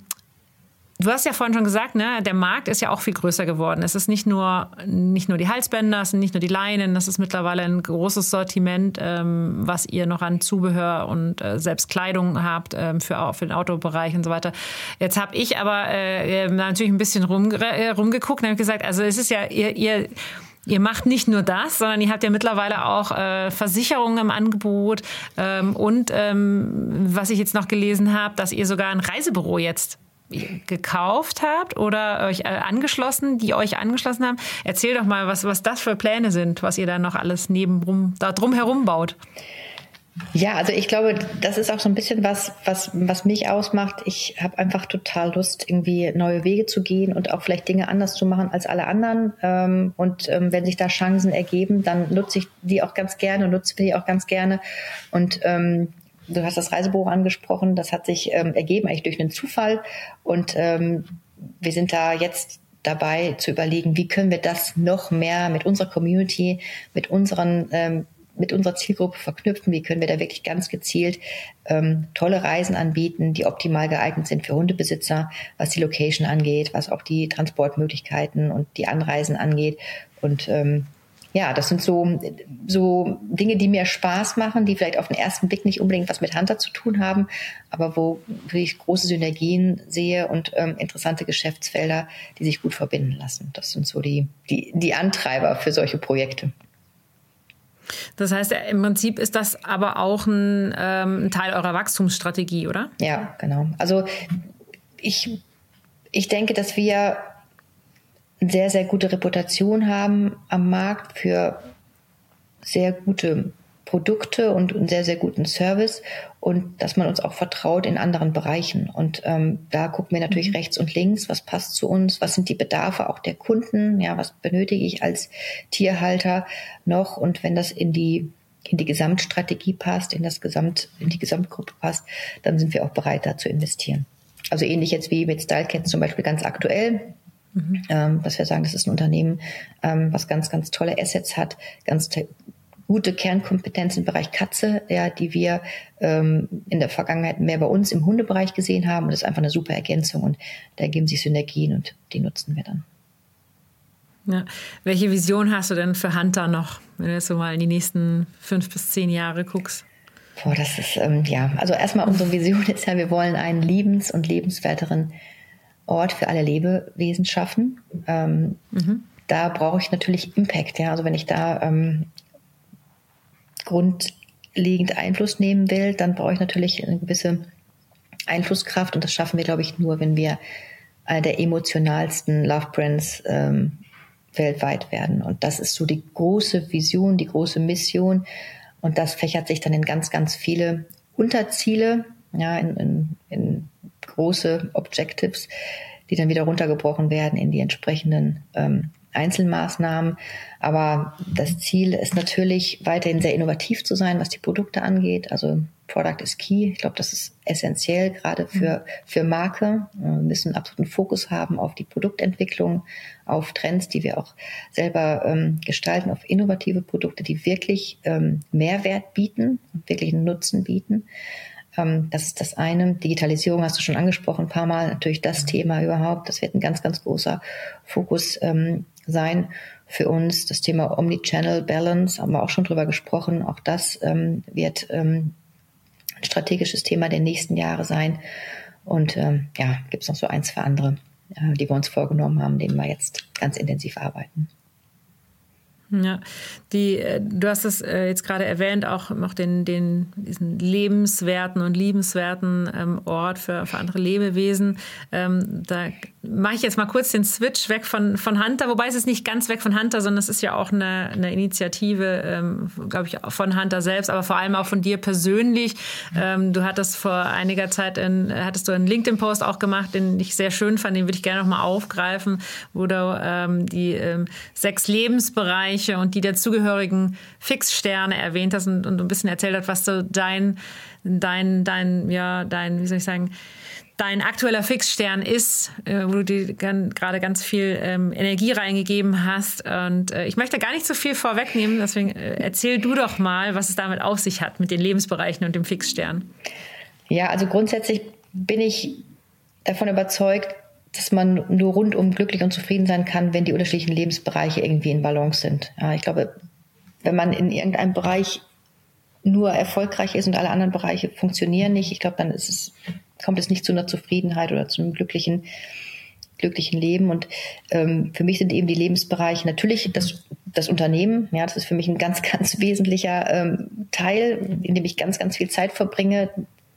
Du hast ja vorhin schon gesagt, ne, der Markt ist ja auch viel größer geworden. Es ist nicht nur, nicht nur die Halsbänder, es sind nicht nur die Leinen, das ist mittlerweile ein großes Sortiment, ähm, was ihr noch an Zubehör und äh, selbst Kleidung habt ähm, für, für den Autobereich und so weiter. Jetzt habe ich aber äh, natürlich ein bisschen rum, äh, rumgeguckt und habe gesagt, also es ist ja, ihr, ihr Ihr macht nicht nur das, sondern ihr habt ja mittlerweile auch äh, Versicherungen im Angebot ähm, und ähm, was ich jetzt noch gelesen habe, dass ihr sogar ein Reisebüro jetzt gekauft habt oder euch äh, angeschlossen, die euch angeschlossen haben. Erzähl doch mal, was, was das für Pläne sind, was ihr da noch alles nebenrum, da drum herum baut. Ja, also ich glaube, das ist auch so ein bisschen was, was, was mich ausmacht. Ich habe einfach total Lust, irgendwie neue Wege zu gehen und auch vielleicht Dinge anders zu machen als alle anderen. Ähm, und ähm, wenn sich da Chancen ergeben, dann nutze ich die auch ganz gerne und nutze die auch ganz gerne. Und ähm, Du hast das Reisebuch angesprochen, das hat sich ähm, ergeben eigentlich durch einen Zufall. Und ähm, wir sind da jetzt dabei zu überlegen, wie können wir das noch mehr mit unserer Community, mit unseren ähm, mit unserer Zielgruppe verknüpfen, wie können wir da wirklich ganz gezielt ähm, tolle Reisen anbieten, die optimal geeignet sind für Hundebesitzer, was die Location angeht, was auch die Transportmöglichkeiten und die Anreisen angeht. Und ähm, ja, das sind so, so Dinge, die mir Spaß machen, die vielleicht auf den ersten Blick nicht unbedingt was mit Hunter zu tun haben, aber wo ich große Synergien sehe und ähm, interessante Geschäftsfelder, die sich gut verbinden lassen. Das sind so die, die, die Antreiber für solche Projekte. Das heißt, im Prinzip ist das aber auch ein, ähm, ein Teil eurer Wachstumsstrategie, oder? Ja, genau. Also ich, ich denke, dass wir sehr, sehr gute Reputation haben am Markt für sehr gute Produkte und einen sehr, sehr guten Service und dass man uns auch vertraut in anderen Bereichen. Und ähm, da gucken wir natürlich mhm. rechts und links, was passt zu uns, was sind die Bedarfe auch der Kunden, ja, was benötige ich als Tierhalter noch und wenn das in die in die Gesamtstrategie passt, in das Gesamt, in die Gesamtgruppe passt, dann sind wir auch bereit, da zu investieren. Also ähnlich jetzt wie mit StyleCats zum Beispiel ganz aktuell. Mhm. Ähm, dass wir sagen, das ist ein Unternehmen, ähm, was ganz, ganz tolle Assets hat, ganz gute Kernkompetenz im Bereich Katze, ja, die wir ähm, in der Vergangenheit mehr bei uns im Hundebereich gesehen haben. Und das ist einfach eine super Ergänzung und da ergeben sich Synergien und die nutzen wir dann. Ja. Welche Vision hast du denn für Hunter noch, wenn du jetzt so mal in die nächsten fünf bis zehn Jahre guckst? Boah, das ist, ähm, ja, also erstmal unsere Vision ist ja, wir wollen einen liebens- und lebenswerteren Ort für alle Lebewesen schaffen. Ähm, mhm. Da brauche ich natürlich Impact. Ja? Also wenn ich da ähm, grundlegend Einfluss nehmen will, dann brauche ich natürlich eine gewisse Einflusskraft und das schaffen wir, glaube ich, nur, wenn wir einer der emotionalsten Love Brands ähm, weltweit werden. Und das ist so die große Vision, die große Mission. Und das fächert sich dann in ganz, ganz viele Unterziele, ja, in, in, in große Objectives, die dann wieder runtergebrochen werden in die entsprechenden ähm, Einzelmaßnahmen. Aber das Ziel ist natürlich weiterhin sehr innovativ zu sein, was die Produkte angeht. Also Product is Key. Ich glaube, das ist essentiell gerade für, für Marke. Wir müssen einen absoluten Fokus haben auf die Produktentwicklung, auf Trends, die wir auch selber ähm, gestalten, auf innovative Produkte, die wirklich ähm, Mehrwert bieten, wirklich einen Nutzen bieten. Ähm, das ist das eine. Digitalisierung hast du schon angesprochen, ein paar Mal. Natürlich das Thema überhaupt. Das wird ein ganz, ganz großer Fokus ähm, sein für uns. Das Thema Omnichannel Balance haben wir auch schon drüber gesprochen. Auch das ähm, wird ähm, ein strategisches Thema der nächsten Jahre sein. Und ähm, ja, gibt es noch so ein, zwei andere, äh, die wir uns vorgenommen haben, denen wir jetzt ganz intensiv arbeiten. Ja, die, äh, du hast es äh, jetzt gerade erwähnt, auch noch den, den, diesen lebenswerten und liebenswerten ähm, Ort für, für andere Lebewesen. Ähm, da mache ich jetzt mal kurz den Switch weg von, von Hunter, wobei es ist nicht ganz weg von Hunter, sondern es ist ja auch eine, eine Initiative, ähm, glaube ich, von Hunter selbst, aber vor allem auch von dir persönlich. Du hattest vor einiger Zeit, in, hattest du einen LinkedIn-Post auch gemacht, den ich sehr schön fand, den würde ich gerne nochmal aufgreifen, wo du die sechs Lebensbereiche und die dazugehörigen Fixsterne erwähnt hast und, und ein bisschen erzählt hast, was so dein, dein, dein, ja, dein, wie soll ich sagen, dein aktueller Fixstern ist, äh, wo du dir gerade ganz viel ähm, Energie reingegeben hast. Und äh, ich möchte gar nicht so viel vorwegnehmen, deswegen äh, erzähl du doch mal, was es damit auf sich hat mit den Lebensbereichen und dem Fixstern. Ja, also grundsätzlich bin ich davon überzeugt, dass man nur rundum glücklich und zufrieden sein kann, wenn die unterschiedlichen Lebensbereiche irgendwie in Balance sind. Ja, ich glaube, wenn man in irgendeinem Bereich nur erfolgreich ist und alle anderen Bereiche funktionieren nicht, ich glaube, dann es kommt es nicht zu einer Zufriedenheit oder zu einem glücklichen, glücklichen Leben. Und ähm, für mich sind eben die Lebensbereiche natürlich das, das Unternehmen. Ja, das ist für mich ein ganz, ganz wesentlicher ähm, Teil, in dem ich ganz, ganz viel Zeit verbringe,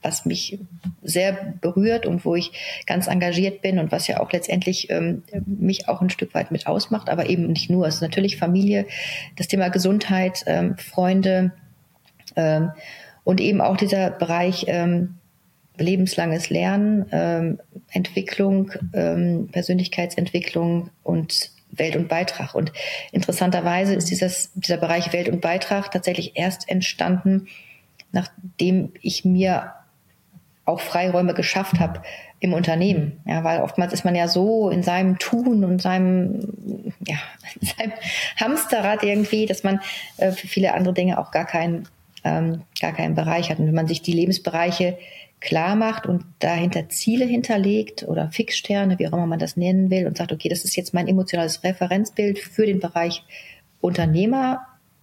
was mich sehr berührt und wo ich ganz engagiert bin und was ja auch letztendlich ähm, mich auch ein Stück weit mit ausmacht, aber eben nicht nur. Es ist natürlich Familie, das Thema Gesundheit, ähm, Freunde ähm, und eben auch dieser Bereich ähm, lebenslanges Lernen, ähm, Entwicklung, ähm, Persönlichkeitsentwicklung und Welt und Beitrag. Und interessanterweise ist dieses, dieser Bereich Welt und Beitrag tatsächlich erst entstanden, nachdem ich mir auch Freiräume geschafft habe im Unternehmen. Ja, weil oftmals ist man ja so in seinem Tun und seinem, ja, in seinem Hamsterrad irgendwie, dass man äh, für viele andere Dinge auch gar keinen, ähm, gar keinen Bereich hat. Und wenn man sich die Lebensbereiche klar macht und dahinter Ziele hinterlegt oder Fixsterne, wie auch immer man das nennen will, und sagt, okay, das ist jetzt mein emotionales Referenzbild für den Bereich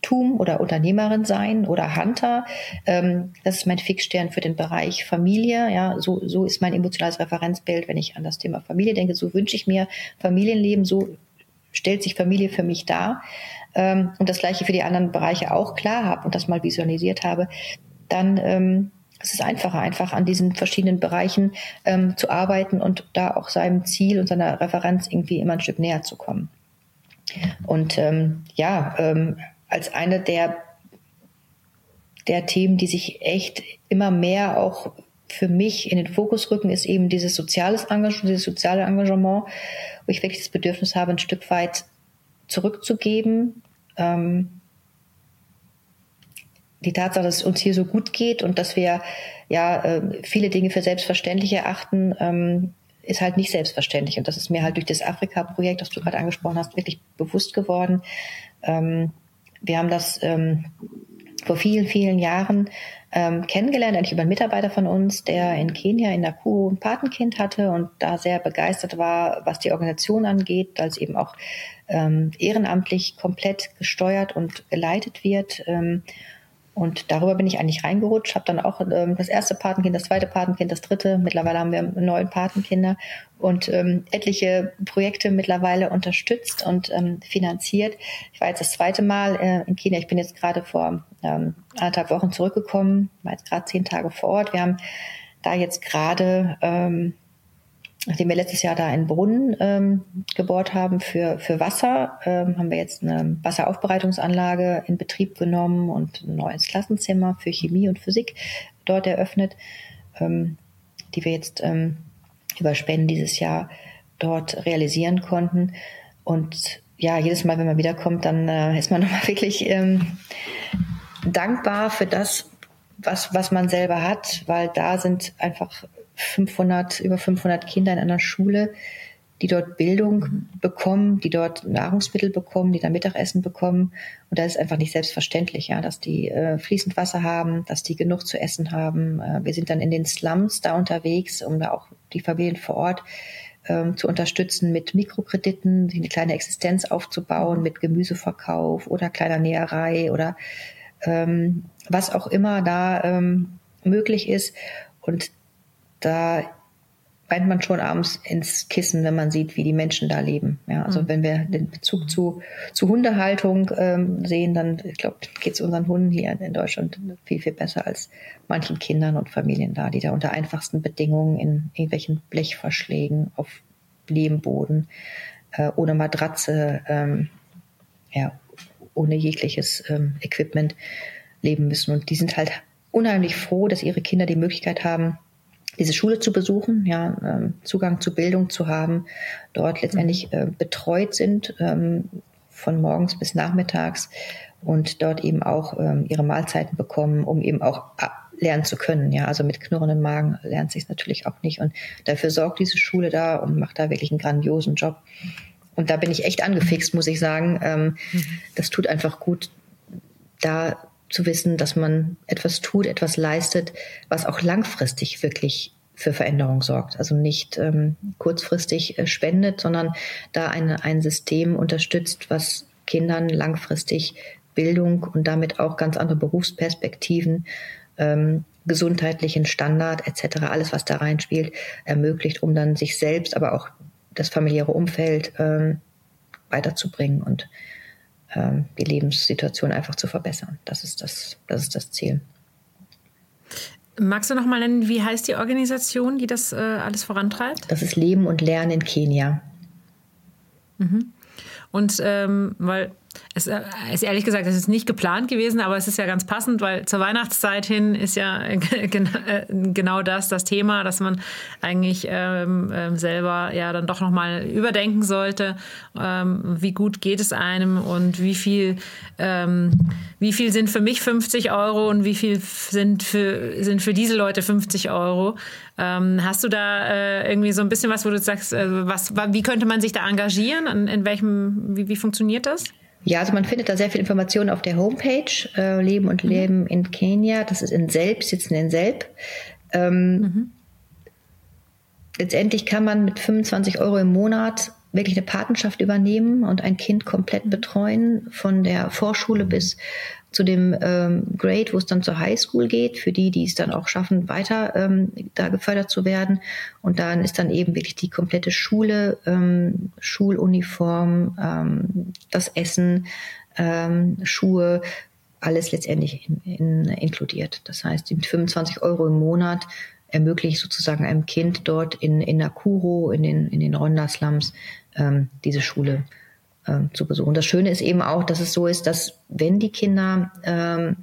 Unternehmertum oder Unternehmerin sein oder Hunter. Ähm, das ist mein Fixstern für den Bereich Familie. Ja, so, so ist mein emotionales Referenzbild, wenn ich an das Thema Familie denke. So wünsche ich mir Familienleben, so stellt sich Familie für mich dar. Ähm, und das gleiche für die anderen Bereiche auch klar habe und das mal visualisiert habe, dann ähm, es ist einfacher, einfach an diesen verschiedenen Bereichen ähm, zu arbeiten und da auch seinem Ziel und seiner Referenz irgendwie immer ein Stück näher zu kommen. Und ähm, ja, ähm, als eine der, der Themen, die sich echt immer mehr auch für mich in den Fokus rücken, ist eben dieses soziales Engagement, dieses soziale Engagement, wo ich wirklich das Bedürfnis habe, ein Stück weit zurückzugeben, ähm, die Tatsache, dass es uns hier so gut geht und dass wir ja äh, viele Dinge für selbstverständlich erachten, ähm, ist halt nicht selbstverständlich. Und das ist mir halt durch das Afrika-Projekt, das du gerade angesprochen hast, wirklich bewusst geworden. Ähm, wir haben das ähm, vor vielen, vielen Jahren ähm, kennengelernt, eigentlich über einen Mitarbeiter von uns, der in Kenia in Nakuru ein Patenkind hatte und da sehr begeistert war, was die Organisation angeht, es eben auch ähm, ehrenamtlich komplett gesteuert und geleitet wird. Ähm, und darüber bin ich eigentlich reingerutscht, habe dann auch ähm, das erste Patenkind, das zweite Patenkind, das dritte. Mittlerweile haben wir neun Patenkinder und ähm, etliche Projekte mittlerweile unterstützt und ähm, finanziert. Ich war jetzt das zweite Mal äh, in Kenia. Ich bin jetzt gerade vor ähm, anderthalb Wochen zurückgekommen, war jetzt gerade zehn Tage vor Ort. Wir haben da jetzt gerade ähm, nachdem wir letztes Jahr da einen Brunnen ähm, gebohrt haben für, für Wasser, ähm, haben wir jetzt eine Wasseraufbereitungsanlage in Betrieb genommen und ein neues Klassenzimmer für Chemie und Physik dort eröffnet, ähm, die wir jetzt ähm, über Spenden dieses Jahr dort realisieren konnten. Und ja, jedes Mal, wenn man wiederkommt, dann äh, ist man nochmal wirklich ähm, dankbar für das, was, was man selber hat, weil da sind einfach 500, über 500 Kinder in einer Schule, die dort Bildung bekommen, die dort Nahrungsmittel bekommen, die da Mittagessen bekommen. Und da ist einfach nicht selbstverständlich, ja, dass die äh, fließend Wasser haben, dass die genug zu essen haben. Äh, wir sind dann in den Slums da unterwegs, um da auch die Familien vor Ort ähm, zu unterstützen mit Mikrokrediten, eine kleine Existenz aufzubauen, mit Gemüseverkauf oder kleiner Näherei oder ähm, was auch immer da ähm, möglich ist. Und da weint man schon abends ins Kissen, wenn man sieht, wie die Menschen da leben. Ja, also mhm. wenn wir den Bezug zu, zu Hundehaltung ähm, sehen, dann, ich glaube, geht es unseren Hunden hier in Deutschland viel, viel besser als manchen Kindern und Familien da, die da unter einfachsten Bedingungen in irgendwelchen Blechverschlägen auf Lehmboden, äh, ohne Matratze, ähm, ja, ohne jegliches ähm, Equipment leben müssen. Und die sind halt unheimlich froh, dass ihre Kinder die Möglichkeit haben, diese Schule zu besuchen, ja, ähm, Zugang zu Bildung zu haben, dort letztendlich äh, betreut sind ähm, von morgens bis nachmittags und dort eben auch ähm, ihre Mahlzeiten bekommen, um eben auch lernen zu können. Ja, also mit knurrendem Magen lernt sich es natürlich auch nicht. Und dafür sorgt diese Schule da und macht da wirklich einen grandiosen Job. Und da bin ich echt angefixt, muss ich sagen. Ähm, mhm. Das tut einfach gut, da zu wissen, dass man etwas tut, etwas leistet, was auch langfristig wirklich für Veränderung sorgt. Also nicht ähm, kurzfristig äh, spendet, sondern da eine, ein System unterstützt, was Kindern langfristig Bildung und damit auch ganz andere Berufsperspektiven, ähm, gesundheitlichen Standard etc., alles, was da reinspielt, ermöglicht, um dann sich selbst, aber auch das familiäre Umfeld ähm, weiterzubringen und ähm, die Lebenssituation einfach zu verbessern. Das ist das, das ist das Ziel. Magst du noch mal nennen, wie heißt die Organisation, die das äh, alles vorantreibt? Das ist Leben und Lernen in Kenia. Mhm. Und ähm, weil es äh, ist ehrlich gesagt, es ist nicht geplant gewesen, aber es ist ja ganz passend, weil zur Weihnachtszeit hin ist ja äh, genau das das Thema, dass man eigentlich ähm, ähm, selber ja dann doch nochmal überdenken sollte, ähm, wie gut geht es einem und wie viel, ähm, wie viel sind für mich 50 Euro und wie viel sind für, sind für diese Leute 50 Euro. Ähm, hast du da äh, irgendwie so ein bisschen was, wo du sagst, äh, was, wie könnte man sich da engagieren? In, in welchem, wie, wie funktioniert das? Ja, also man findet da sehr viel Informationen auf der Homepage äh, Leben und mhm. Leben in Kenia. Das ist in Selb, sitzen in Selb. Ähm, mhm. Letztendlich kann man mit 25 Euro im Monat wirklich eine Patenschaft übernehmen und ein Kind komplett betreuen, von der Vorschule bis zu dem ähm, Grade, wo es dann zur Highschool geht, für die, die es dann auch schaffen, weiter ähm, da gefördert zu werden. Und dann ist dann eben wirklich die komplette Schule, ähm, Schuluniform, ähm, das Essen, ähm, Schuhe, alles letztendlich in, in, inkludiert. Das heißt, mit 25 Euro im Monat ermöglicht sozusagen einem Kind dort in, in Nakuru, in den, in den Ronda-Slums, ähm, diese Schule ähm, zu besuchen. Das Schöne ist eben auch, dass es so ist, dass wenn die Kinder ähm,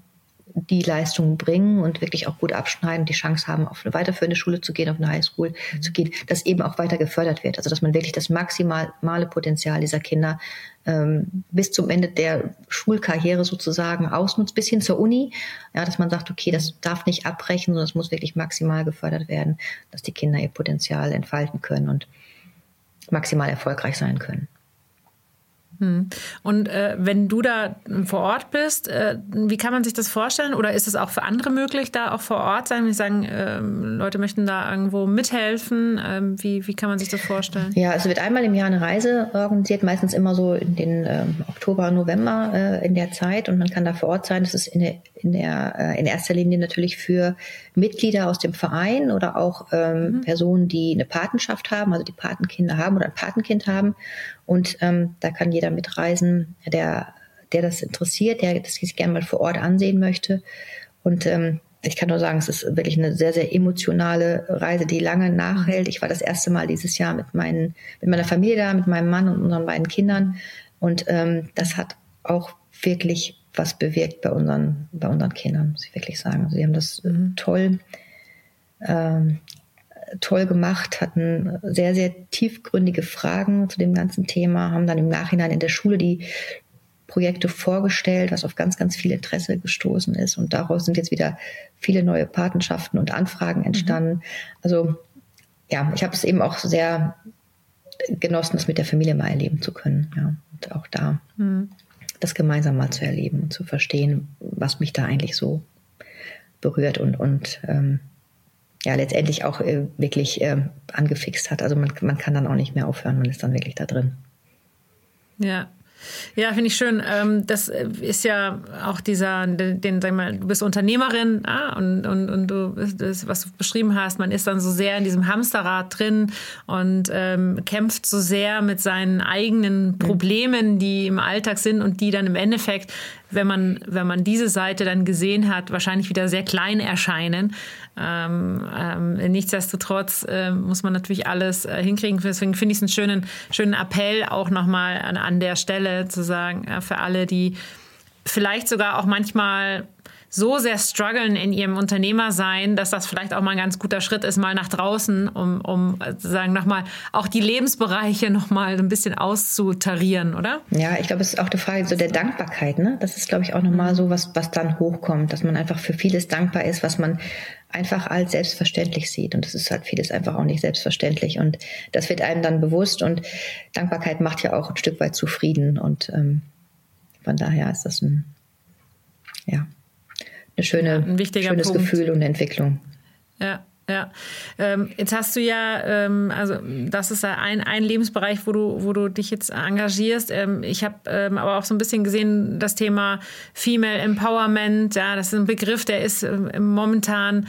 die Leistungen bringen und wirklich auch gut abschneiden, die Chance haben, auf eine weiterführende Schule zu gehen, auf eine Highschool mhm. zu gehen, dass eben auch weiter gefördert wird. Also dass man wirklich das maximale Potenzial dieser Kinder ähm, bis zum Ende der Schulkarriere sozusagen ausnutzt, bis hin zur Uni. Ja, dass man sagt, okay, das darf nicht abbrechen, sondern es muss wirklich maximal gefördert werden, dass die Kinder ihr Potenzial entfalten können und maximal erfolgreich sein können. Hm. Und äh, wenn du da vor Ort bist, äh, wie kann man sich das vorstellen? Oder ist es auch für andere möglich, da auch vor Ort sein? Wenn sagen, äh, Leute möchten da irgendwo mithelfen, ähm, wie, wie kann man sich das vorstellen? Ja, es wird einmal im Jahr eine Reise organisiert, meistens immer so in den ähm, Oktober, November äh, in der Zeit und man kann da vor Ort sein. Das ist in der, in, der, äh, in erster Linie natürlich für Mitglieder aus dem Verein oder auch ähm, mhm. Personen, die eine Patenschaft haben, also die Patenkinder haben oder ein Patenkind haben und ähm, da kann jeder mitreisen, der, der das interessiert, der das sich gerne mal vor Ort ansehen möchte. Und ähm, ich kann nur sagen, es ist wirklich eine sehr, sehr emotionale Reise, die lange nachhält. Ich war das erste Mal dieses Jahr mit, meinen, mit meiner Familie da, mit meinem Mann und unseren beiden Kindern. Und ähm, das hat auch wirklich was bewirkt bei unseren, bei unseren Kindern, muss ich wirklich sagen. Sie haben das mhm. toll ähm, toll gemacht, hatten sehr, sehr tiefgründige Fragen zu dem ganzen Thema, haben dann im Nachhinein in der Schule die Projekte vorgestellt, was auf ganz, ganz viel Interesse gestoßen ist. Und daraus sind jetzt wieder viele neue Patenschaften und Anfragen entstanden. Mhm. Also ja, ich habe es eben auch sehr genossen, das mit der Familie mal erleben zu können. Ja, und auch da mhm. das gemeinsam mal zu erleben und zu verstehen, was mich da eigentlich so berührt und, und ähm, ja letztendlich auch äh, wirklich äh, angefixt hat. Also man, man kann dann auch nicht mehr aufhören, man ist dann wirklich da drin. Ja. Ja, finde ich schön. Ähm, das ist ja auch dieser, den, sag mal, du bist Unternehmerin ah, und, und, und du, das, was du beschrieben hast, man ist dann so sehr in diesem Hamsterrad drin und ähm, kämpft so sehr mit seinen eigenen Problemen, die im Alltag sind und die dann im Endeffekt wenn man, wenn man diese Seite dann gesehen hat, wahrscheinlich wieder sehr klein erscheinen. Ähm, ähm, nichtsdestotrotz äh, muss man natürlich alles äh, hinkriegen. Deswegen finde ich es einen schönen, schönen Appell auch nochmal an, an der Stelle zu sagen, ja, für alle, die vielleicht sogar auch manchmal so sehr strugglen in ihrem Unternehmersein, dass das vielleicht auch mal ein ganz guter Schritt ist, mal nach draußen, um, um sagen nochmal auch die Lebensbereiche nochmal ein bisschen auszutarieren, oder? Ja, ich glaube, es ist auch die Frage so der Dankbarkeit, ne? Das ist, glaube ich, auch nochmal so was, was dann hochkommt, dass man einfach für vieles dankbar ist, was man einfach als selbstverständlich sieht. Und das ist halt vieles einfach auch nicht selbstverständlich. Und das wird einem dann bewusst. Und Dankbarkeit macht ja auch ein Stück weit zufrieden. Und ähm, von daher ist das ein, ja, eine schöne, ja, ein schönes Punkt. Gefühl und Entwicklung. Ja. Ja, ähm, jetzt hast du ja, ähm, also das ist ja ein, ein Lebensbereich, wo du, wo du dich jetzt engagierst. Ähm, ich habe ähm, aber auch so ein bisschen gesehen, das Thema Female Empowerment, ja, das ist ein Begriff, der ist ähm, momentan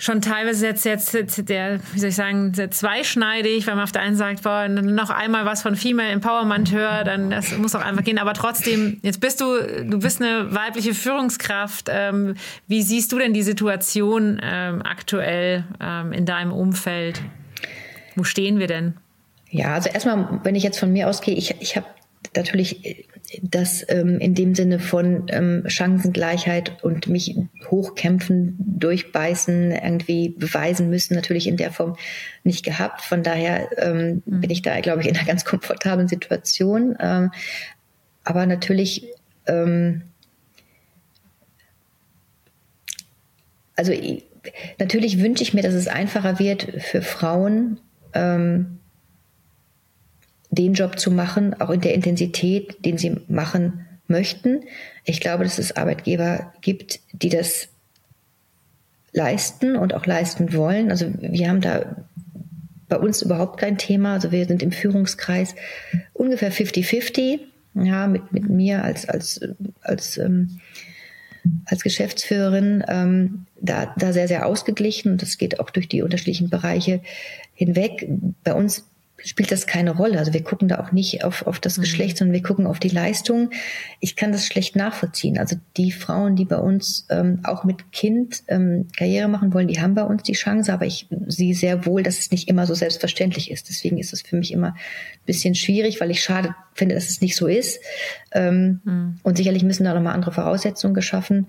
schon teilweise jetzt, jetzt, der, wie soll ich sagen, sehr zweischneidig, weil man auf der einen sagt, boah, noch einmal was von Female Empowerment hört, dann das muss auch einfach gehen. Aber trotzdem, jetzt bist du, du bist eine weibliche Führungskraft. Ähm, wie siehst du denn die Situation ähm, aktuell ähm, in deinem Umfeld? Wo stehen wir denn? Ja, also erstmal, wenn ich jetzt von mir ausgehe, ich, ich habe natürlich das ähm, in dem Sinne von ähm, Chancengleichheit und mich hochkämpfen, durchbeißen, irgendwie beweisen müssen, natürlich in der Form nicht gehabt. Von daher ähm, mhm. bin ich da, glaube ich, in einer ganz komfortablen Situation. Ähm, aber natürlich, ähm, also natürlich wünsche ich mir, dass es einfacher wird für Frauen, ähm, den Job zu machen, auch in der Intensität, den sie machen möchten. Ich glaube, dass es Arbeitgeber gibt, die das leisten und auch leisten wollen. Also wir haben da bei uns überhaupt kein Thema. Also wir sind im Führungskreis ungefähr 50-50, ja, mit, mit mir als, als, als, ähm, als Geschäftsführerin ähm, da, da sehr, sehr ausgeglichen und das geht auch durch die unterschiedlichen Bereiche hinweg. Bei uns spielt das keine Rolle. Also wir gucken da auch nicht auf, auf das mhm. Geschlecht, sondern wir gucken auf die Leistung. Ich kann das schlecht nachvollziehen. Also die Frauen, die bei uns ähm, auch mit Kind ähm, Karriere machen wollen, die haben bei uns die Chance, aber ich sehe sehr wohl, dass es nicht immer so selbstverständlich ist. Deswegen ist es für mich immer ein bisschen schwierig, weil ich schade finde, dass es nicht so ist. Ähm, mhm. Und sicherlich müssen da nochmal andere Voraussetzungen geschaffen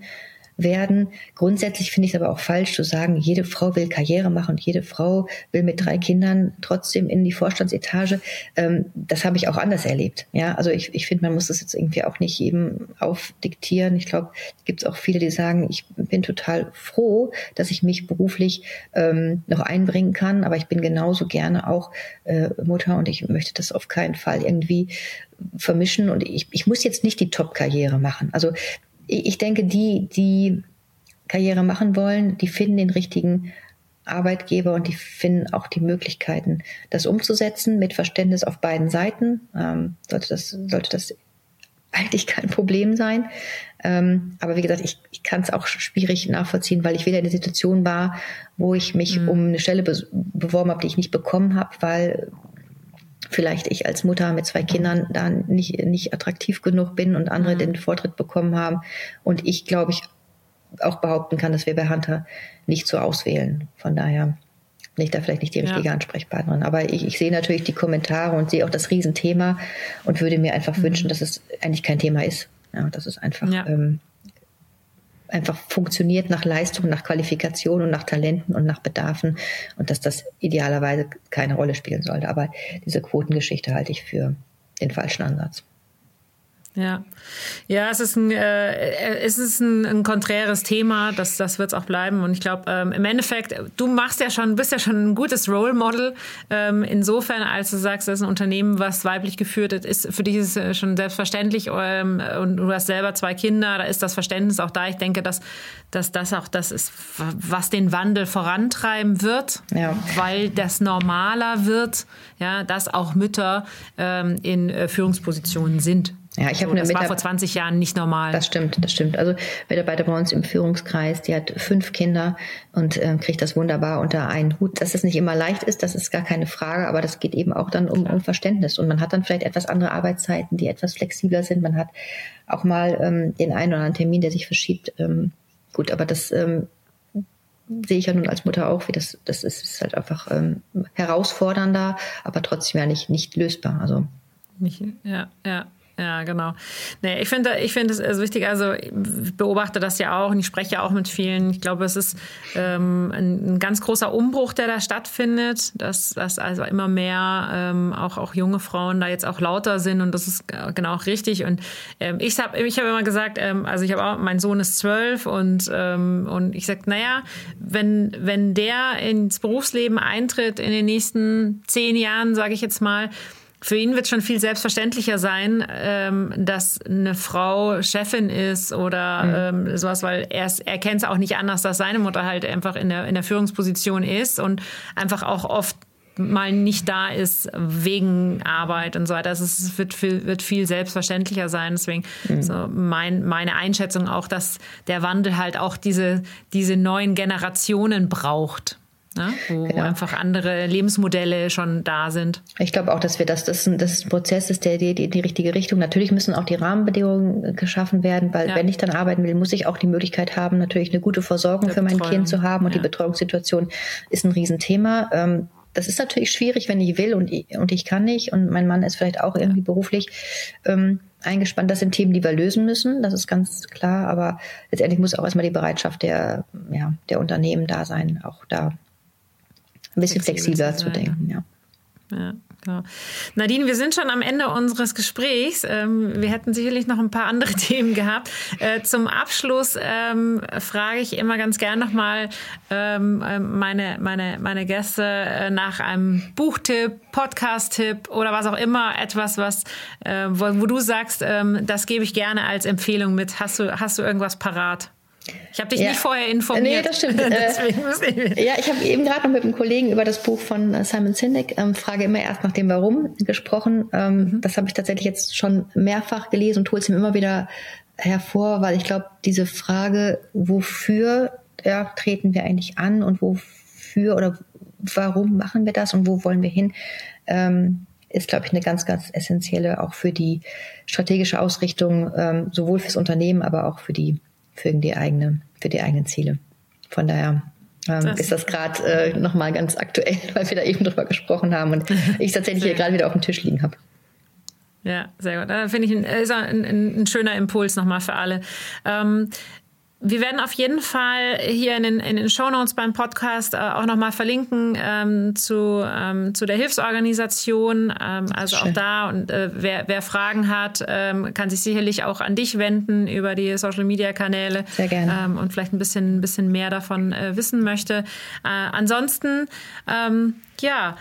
werden. Grundsätzlich finde ich es aber auch falsch zu sagen, jede Frau will Karriere machen und jede Frau will mit drei Kindern trotzdem in die Vorstandsetage. Ähm, das habe ich auch anders erlebt. Ja, also ich, ich finde, man muss das jetzt irgendwie auch nicht jedem aufdiktieren. Ich glaube, es gibt auch viele, die sagen, ich bin total froh, dass ich mich beruflich ähm, noch einbringen kann, aber ich bin genauso gerne auch äh, Mutter und ich möchte das auf keinen Fall irgendwie vermischen und ich, ich muss jetzt nicht die Top-Karriere machen. Also ich denke, die, die Karriere machen wollen, die finden den richtigen Arbeitgeber und die finden auch die Möglichkeiten, das umzusetzen mit Verständnis auf beiden Seiten. Ähm, sollte das, sollte das eigentlich kein Problem sein. Ähm, aber wie gesagt, ich, ich kann es auch schwierig nachvollziehen, weil ich wieder in der Situation war, wo ich mich mhm. um eine Stelle be beworben habe, die ich nicht bekommen habe, weil vielleicht ich als Mutter mit zwei Kindern da nicht, nicht attraktiv genug bin und andere mhm. den Vortritt bekommen haben. Und ich glaube ich auch behaupten kann, dass wir bei Hunter nicht so auswählen. Von daher bin ich da vielleicht nicht die richtige ja. Ansprechpartnerin. Aber ich, ich sehe natürlich die Kommentare und sehe auch das Riesenthema und würde mir einfach mhm. wünschen, dass es eigentlich kein Thema ist. Ja, dass es einfach ja. ähm, einfach funktioniert nach Leistung, nach Qualifikation und nach Talenten und nach Bedarfen und dass das idealerweise keine Rolle spielen sollte. Aber diese Quotengeschichte halte ich für den falschen Ansatz. Ja, ja, es ist ein, äh, es ist ein, ein konträres Thema, das, das wird es auch bleiben. Und ich glaube, ähm, im Endeffekt, du machst ja schon, bist ja schon ein gutes Role Model. Ähm, insofern, als du sagst, das ist ein Unternehmen, was weiblich geführt ist, ist für dich ist es schon selbstverständlich. Ähm, und du hast selber zwei Kinder, da ist das Verständnis auch da. Ich denke, dass, dass das auch das ist, was den Wandel vorantreiben wird, ja. weil das normaler wird, ja, dass auch Mütter ähm, in äh, Führungspositionen sind. Ja, ich so, habe eine Das war vor 20 Jahren nicht normal. Das stimmt, das stimmt. Also Mitarbeiter bei uns im Führungskreis, die hat fünf Kinder und äh, kriegt das wunderbar unter einen Hut. Dass es nicht immer leicht ist, das ist gar keine Frage, aber das geht eben auch dann um, um Verständnis. Und man hat dann vielleicht etwas andere Arbeitszeiten, die etwas flexibler sind. Man hat auch mal ähm, den einen oder anderen Termin, der sich verschiebt. Ähm, gut, aber das ähm, sehe ich ja nun als Mutter auch, wie das, das ist, ist halt einfach ähm, herausfordernder, aber trotzdem ja nicht, nicht lösbar. Also. Ja, ja. Ja, genau. Nee, ich finde, ich finde es ist wichtig. Also ich beobachte das ja auch und ich spreche ja auch mit vielen. Ich glaube, es ist ähm, ein, ein, ganz großer Umbruch, der da stattfindet, dass, dass also immer mehr ähm, auch, auch junge Frauen da jetzt auch lauter sind und das ist genau auch richtig. Und ähm, ich habe ich hab immer gesagt, ähm, also ich habe auch, mein Sohn ist zwölf und, ähm, und ich sage, naja, wenn, wenn der ins Berufsleben eintritt in den nächsten zehn Jahren, sage ich jetzt mal, für ihn wird schon viel selbstverständlicher sein, ähm, dass eine Frau Chefin ist oder mhm. ähm, sowas, weil er, er kennt es auch nicht anders, dass seine Mutter halt einfach in der, in der Führungsposition ist und einfach auch oft mal nicht da ist wegen Arbeit und so weiter. Also es wird viel, wird viel selbstverständlicher sein. Deswegen mhm. so mein, meine Einschätzung auch, dass der Wandel halt auch diese, diese neuen Generationen braucht ne? wo genau. einfach andere Lebensmodelle schon da sind. Ich glaube auch, dass wir das, das, das ein Prozess ist, der geht in die richtige Richtung. Natürlich müssen auch die Rahmenbedingungen geschaffen werden, weil ja. wenn ich dann arbeiten will, muss ich auch die Möglichkeit haben, natürlich eine gute Versorgung für mein Kind zu haben und ja. die Betreuungssituation ist ein Riesenthema. Ähm, das ist natürlich schwierig, wenn ich will und ich, und ich kann nicht und mein Mann ist vielleicht auch irgendwie beruflich ähm, eingespannt. Das sind Themen, die wir lösen müssen, das ist ganz klar, aber letztendlich muss auch erstmal die Bereitschaft der, ja, der Unternehmen da sein, auch da ein bisschen flexibler, flexibler zu, zu denken, ja. Ja, genau. Nadine, wir sind schon am Ende unseres Gesprächs. Ähm, wir hätten sicherlich noch ein paar andere Themen gehabt. Äh, zum Abschluss ähm, frage ich immer ganz gern nochmal ähm, äh, meine, meine, meine Gäste äh, nach einem Buchtipp, Podcast-Tipp oder was auch immer, etwas, was, wo, wo du sagst, das gebe ich gerne als Empfehlung mit. Hast du, hast du irgendwas parat? Ich habe dich ja. nicht vorher informiert. Nee, das stimmt. Äh, ja, ich habe eben gerade noch mit einem Kollegen über das Buch von äh, Simon Sinek, ähm, Frage immer erst nach dem Warum, gesprochen. Ähm, mhm. Das habe ich tatsächlich jetzt schon mehrfach gelesen und hole es ihm immer wieder hervor, weil ich glaube, diese Frage, wofür ja, treten wir eigentlich an und wofür oder warum machen wir das und wo wollen wir hin, ähm, ist, glaube ich, eine ganz, ganz essentielle auch für die strategische Ausrichtung, ähm, sowohl fürs Unternehmen, aber auch für die für die eigene, für die eigenen Ziele. Von daher ähm, das ist das gerade äh, nochmal ganz aktuell, weil wir da eben drüber gesprochen haben und ich tatsächlich hier gerade wieder auf dem Tisch liegen habe. Ja, sehr gut. Da finde ich ein, ist ein, ein, ein, schöner Impuls nochmal für alle. Ähm, wir werden auf jeden Fall hier in den, in den Shownotes beim Podcast äh, auch nochmal verlinken ähm, zu, ähm, zu der Hilfsorganisation. Ähm, also Schön. auch da und äh, wer, wer Fragen hat, ähm, kann sich sicherlich auch an dich wenden über die Social Media Kanäle. Sehr gerne. Ähm, und vielleicht ein bisschen, ein bisschen mehr davon äh, wissen möchte. Äh, ansonsten, ähm, ja,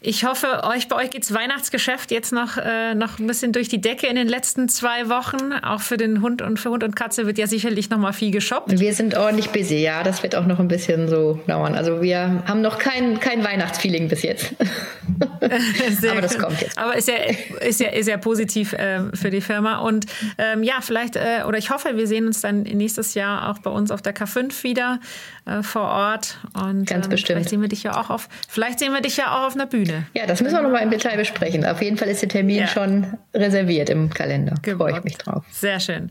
ich hoffe, euch bei euch geht's Weihnachtsgeschäft jetzt noch, äh, noch ein bisschen durch die Decke in den letzten zwei Wochen. Auch für den Hund und für Hund und Katze wird ja sicherlich noch mal viel geshoppt. Wir sind ordentlich busy, ja. Das wird auch noch ein bisschen so dauern. Also wir haben noch kein, kein Weihnachtsfeeling bis jetzt. Aber das kommt jetzt. Aber ist ja, ist ja, ist ja positiv äh, für die Firma. Und ähm, ja, vielleicht, äh, oder ich hoffe, wir sehen uns dann nächstes Jahr auch bei uns auf der K5 wieder äh, vor Ort. Und Ganz ähm, bestimmt. Vielleicht sehen wir dich ja auch auf, vielleicht sehen wir dich ja auch auf einer Bühne. Ja, das müssen wir nochmal im Detail besprechen. Auf jeden Fall ist der Termin ja. schon reserviert im Kalender. Genau. Freue ich mich drauf. Sehr schön.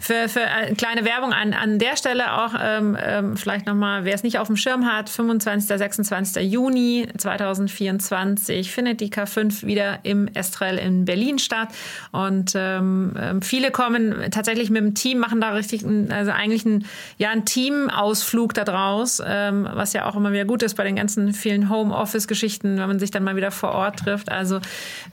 Für, für eine kleine Werbung an, an der Stelle auch ähm, ähm, vielleicht nochmal, wer es nicht auf dem Schirm hat, 25. 26. Juni 2024 2024 findet die K5 wieder im Estrell in Berlin statt. Und ähm, ähm, viele kommen tatsächlich mit dem Team, machen da richtig, also eigentlich ein, ja, ein Teamausflug da draus, ähm, was ja auch immer wieder gut ist bei den ganzen vielen Homeoffice-Geschichten, wenn man sich dann mal wieder vor Ort trifft. Also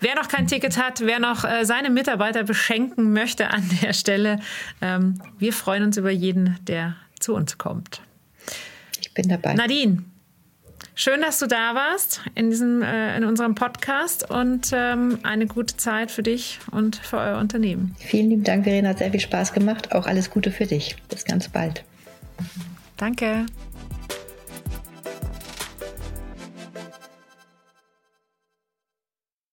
wer noch kein Ticket hat, wer noch äh, seine Mitarbeiter beschenken möchte an der Stelle, ähm, wir freuen uns über jeden, der zu uns kommt. Ich bin dabei. Nadine, schön, dass du da warst in, diesem, äh, in unserem Podcast und ähm, eine gute Zeit für dich und für euer Unternehmen. Vielen lieben Dank, Verena. Hat sehr viel Spaß gemacht. Auch alles Gute für dich. Bis ganz bald. Danke.